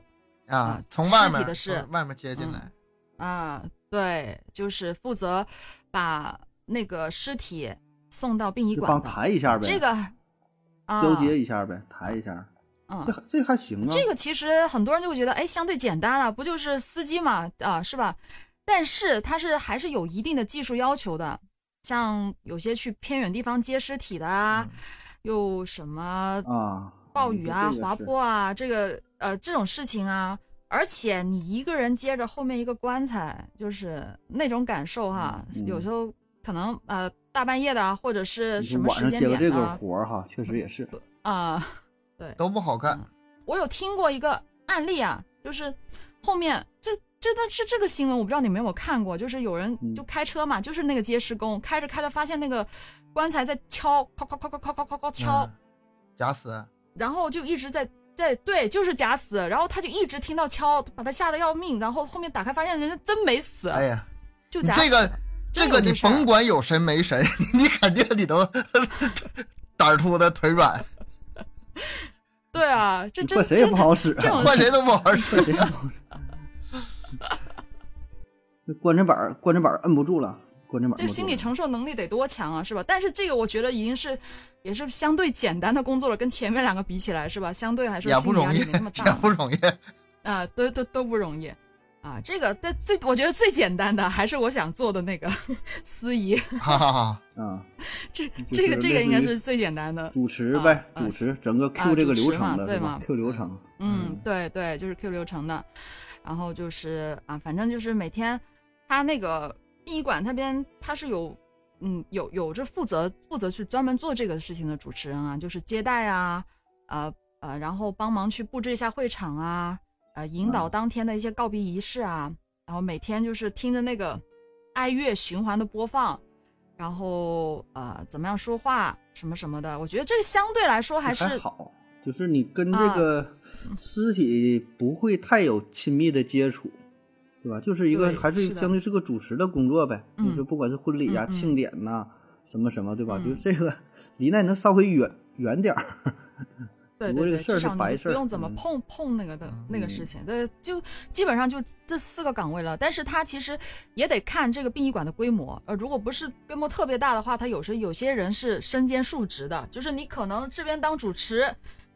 啊啊，从外面尸体的是从外面接进嗯来，啊，对，就是负责把那个尸体送到殡仪馆帮馆。抬一下呗，这个啊，交接一下呗，抬一下，嗯。这还这还行啊。这个其实很多人就会觉得，哎，相对简单啊，不就是司机嘛，啊，是吧？但是它是还是有一定的技术要求的，像有些去偏远地方接尸体的啊，嗯又什么啊，暴雨啊、滑坡啊，这个呃这种事情啊，而且你一个人接着后面一个棺材，就是那种感受哈，嗯有时候可能呃大半夜的啊，或者是什么时间上接个这个活儿哈，确实也是。啊。对都不好干。嗯我有听过一个案例啊，就是后面这真的是这个新闻，我不知道你们有没有看过，就是有人嗯就开车嘛，就是那个接施工开着开着发现那个棺材在敲，敲敲敲敲敲敲敲敲敲，嗯假死，然后就一直在在对，就是假死，然后他就一直听到敲，把他吓得要命，然后后面打开发现人家真没死，哎呀，就假死。这个这个你甭管有神没神，你肯定你都胆儿突的腿软，对啊，这这换谁也不好使，这种换谁都不好使。换谁也不好使。那棺材板儿棺材板儿摁不住了，这心理承受能力得多强啊，是吧？但是这个我觉得已经是也是相对简单的工作了，跟前面两个比起来，是吧？相对来说也不心理压容易，力没那么大也不容易。啊，都都都不容易啊。这个但最我觉得最简单的还是我想做的那个 司仪，哈哈哈，啊，这这个这个应该是最简单的。主持呗，主持整个啊 Q 这个流程的对吗？Q 流程，嗯，对对，就是 Q 流程的，然后就是啊，反正就是每天他那个殡仪馆那边他是有，嗯，有有着负责负责去专门做这个事情的主持人啊，就是接待啊，呃呃，然后帮忙去布置一下会场啊，呃，引导嗯。当天的一些告别仪式啊，然后每天就是听着那个哀乐循环的播放。然后呃，怎么样说话什么什么的，我觉得这个相对来说还是还好，就是你跟这啊。个尸体不会太有亲密的接触，对吧？就是一个还是相对是个主持的工作呗，嗯就是不管是婚礼呀、嗯嗯。庆典呐、什么什么，对吧？嗯就是这个离那能稍微远远点儿，对对对，不过这个事儿至少你是白事不用怎么嗯。碰、碰那个的那个嗯。事情，对，就基本上就这四个岗位了。但是它其实也得看这个殡仪馆的规模，呃，如果不是规模特别大的话，它有时有些人是身兼数职的，就是你可能这边当主持，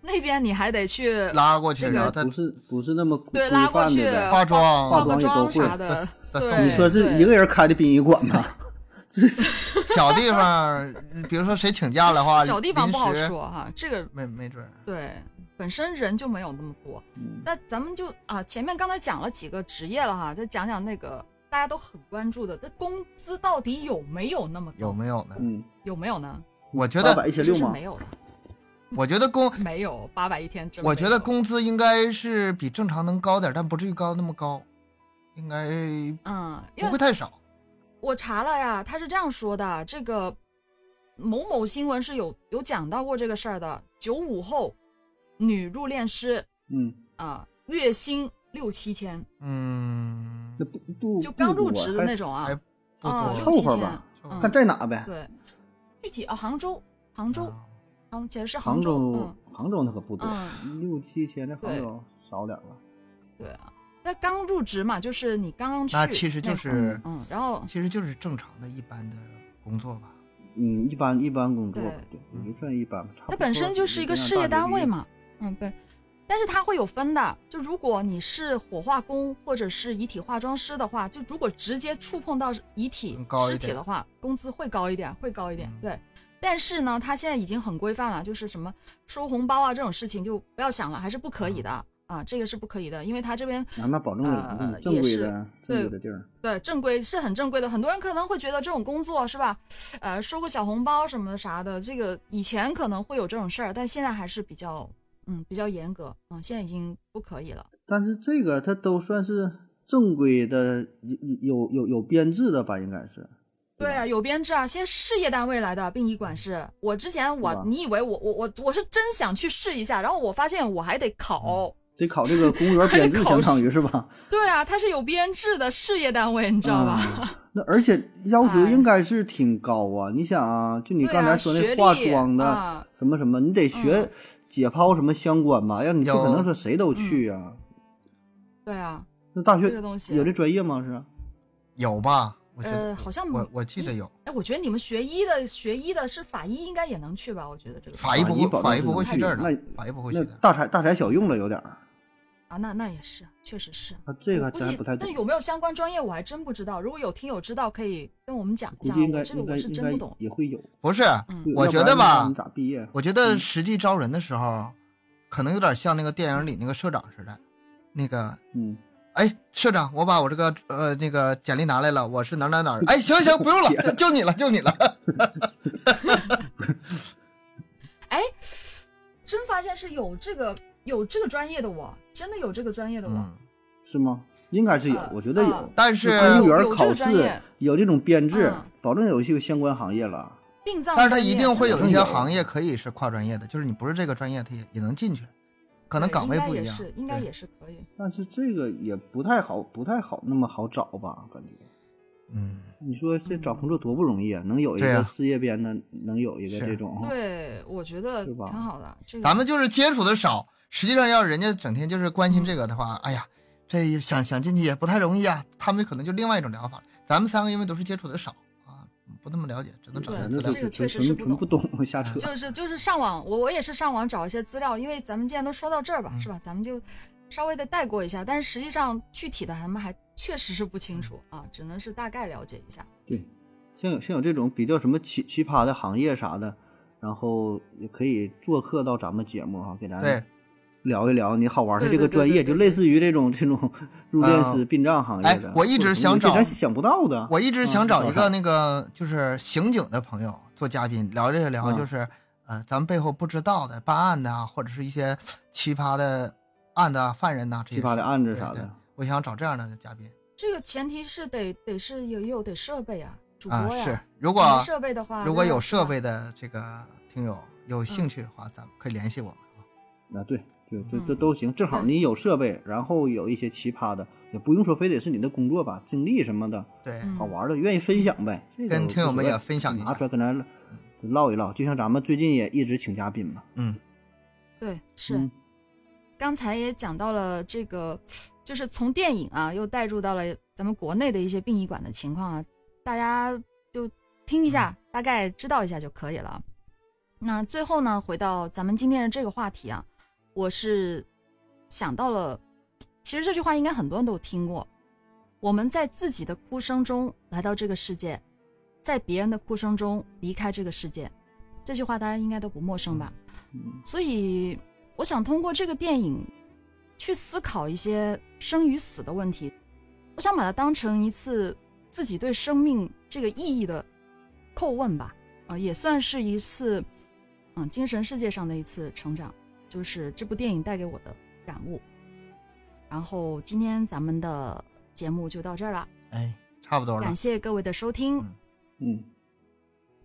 那边你还得去拉过去，这个然后他不是不是那么规对拉过去的。化妆化妆妆也都会啥的。对，你说这一个人开的殡仪馆吗？这 小地方，比如说谁请假的话，小地方不好，说哈，这个没没准。对本身人就没有那么多。嗯那咱们就啊，前面刚才讲了几个职业了哈，再讲讲那个大家都很关注的，这工资到底有没有那么高？有没有呢？嗯，有没有呢？我觉得，八百一千其实六吗？是没有的，我觉得工，没有八百一天。我觉得工资应该是比正常能高点，但不至于高那么高，应该嗯，不会太少。我查了呀，他是这样说的，这个某某新闻是有有讲到过这个事儿的，九五后女入殓师嗯，啊、月薪六七千，嗯那，不不就刚入职的那种啊啊，多六七千看在哪呗。对，具体啊，杭州，杭州，啊杭且是杭州，州，杭州那可不多，嗯六七千，的杭对州少点儿吧。对啊，那刚入职嘛，就是你刚刚去，那其实就是嗯，然后其实就是正常的一般的工作吧。嗯，一般一般工作吧，对对，也就算一般吧。差不它本身就是一个事业单位。嘛，嗯，对。但是它会有分的，就如果你是火化工或者是遗体化妆师的话，就如果直接触碰到遗体尸体的话，工资会高一点，会高一点，嗯对。但是呢，它现在已经很规范了，就是什么收红包啊这种事情就不要想了，还是不可以的。啊，这个是不可以的，因为他这边啊，那保证正规的正对规的地儿。对正规是很正规的，很多人可能会觉得这种工作是吧，呃，收个小红包什么的啥的，这个以前可能会有这种事儿，但现在还是比较嗯比较严格，嗯，现在已经不可以了。但是这个它都算是正规的，有有有有编制的吧？应该是。对啊，有编制啊，现在事业单位来的殡仪馆是。我之前我，你以为我我我我是真想去试一下，然后我发现我还得考。得考这个公务员编制，相当于是吧？对啊，它是有编制的事业单位，你知道吧？啊那而且要求哎应该是挺高啊！你想啊，就你刚才说那化妆的啊什么什么，你得学嗯解剖什么相关吧？要你不可能说谁都去呀。对啊，那大学有这专业吗？是？有吧？我觉得呃，好像我我记得有哎，我觉得你们学医的学医的是法医，应该也能去吧？我觉得这个法医不会法医不会去这儿的那，法医不会那去的。大材大材小用了有点儿。啊，那那也是，确实是。啊，这个估计真不太懂但。有没有相关专业我还真不知道。如果有听友知道，可以跟我们讲一下。估计应该我这个我是真不懂。也会有。不是，嗯我觉得吧你咋毕业？我觉得实际招人的时候，可能有点像那个电影里那个社长似的，那个嗯，哎，社长，我把我这个呃那个简历拿来了，我是哪哪哪儿。哎，行行，不用了，就你了，就你了。哎，真发现是有这个有这个专业的我，真的有这个专业的我。嗯，是吗？应该是有呃，我觉得有呃。但是公务员考试个专业有这种编制嗯，保证有一些相关行业了。殡葬，但是他一定会有一些行业可以是跨专业的，就是你不是这个专业，他也也能进去，可可能岗位不一样。是应该对也是可以。但是这个也不太好，不太好那么好找吧？感觉。嗯，你说这找工作多不容易啊！能有一个事业编的，能有一个这种，对，我觉得挺好的。这个咱们就是接触的少，实际上要人家整天就是关心这个的话，哎呀，这想想进去也不太容易啊。他们可能就另外一种疗法。咱们三个因为都是接触的少啊，不那么了解，只能找对点资料。这个确实纯是不纯纯不懂 瞎扯。就是就是上网，我我也是上网找一些资料，因为咱们既然都说到这儿吧，嗯是吧？咱们就稍微的带过一下，但是实际上具体的咱们还确实是不清楚啊，只能是大概了解一下。对，像有像有这种比较什么奇奇葩的行业啥的，然后也可以做客到咱们节目哈、给咱对聊一聊你好玩的这个专业，就类似于这种这种 入殓师、殡葬行业的。哎我一直想找想不到的。我一直想嗯找一个那个就是刑警的朋友做嘉宾，聊这聊，嗯就是呃，咱们背后不知道的办案的啊，或者是一些奇葩的案子啊、犯人呐、奇葩的案子啥的，我想找这样的嘉宾这个前提是得得是有有得设备啊，主播啊。呀。是，如果设备的话，如果有设备的这个听友有兴趣的话，咱们可以联系我们啊。啊，对，就这嗯这都行。正好你有设备，然后有一些奇葩的，也不用说非得是你的工作吧，经历什么的，对，嗯好玩的，愿意分享呗。这个跟听友们也分享一下拿出来跟咱唠一唠。就像咱们最近也一直请嘉宾嘛，嗯，对是。嗯刚才也讲到了这个，就是从电影啊，又带入到了咱们国内的一些殡仪馆的情况啊，大家就听一下，大概知道一下就可以了。那最后呢，回到咱们今天的这个话题啊，我是想到了，其实这句话应该很多人都有听过，我们在自己的哭声中来到这个世界，在别人的哭声中离开这个世界，这句话大家应该都不陌生吧？嗯所以我想通过这个电影去思考一些生与死的问题。我想把它当成一次自己对生命这个意义的叩问吧，啊、也算是一次嗯精神世界上的一次成长，就是这部电影带给我的感悟。然后今天咱们的节目就到这儿了，哎，差不多了感。谢各位的收听。嗯嗯，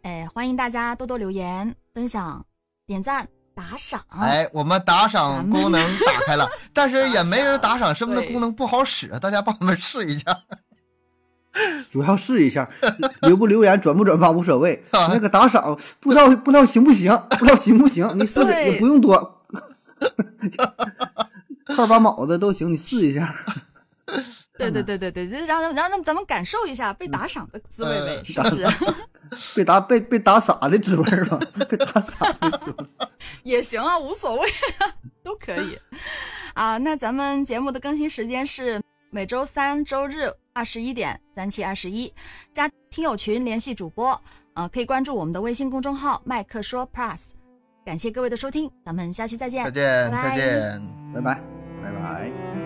哎，欢迎大家多多留言、分享、点赞、打赏。哎，我们打赏功能打开了，但是也没人打赏，什么的功能不好使？大家帮我们试一下。主要试一下，留不留言、转不转发无所谓。啊那个打赏不知道不知道行不行，不知道行不行，你试试也不用多，块八毛的都行，你试一下。对对对对对，就是让让让咱们感受一下被打赏的滋味呗，呃是不是？被打被被打傻的滋味儿吧，被打傻的滋味。也行啊，无所谓啊，都可以。啊，那咱们节目的更新时间是每周三、周日二十一点三七二十一，加听友群联系主播，呃，可以关注我们的微信公众号“麦克说 Plus”。感谢各位的收听，咱们下期再见，再见，拜拜再见。拜拜。拜拜。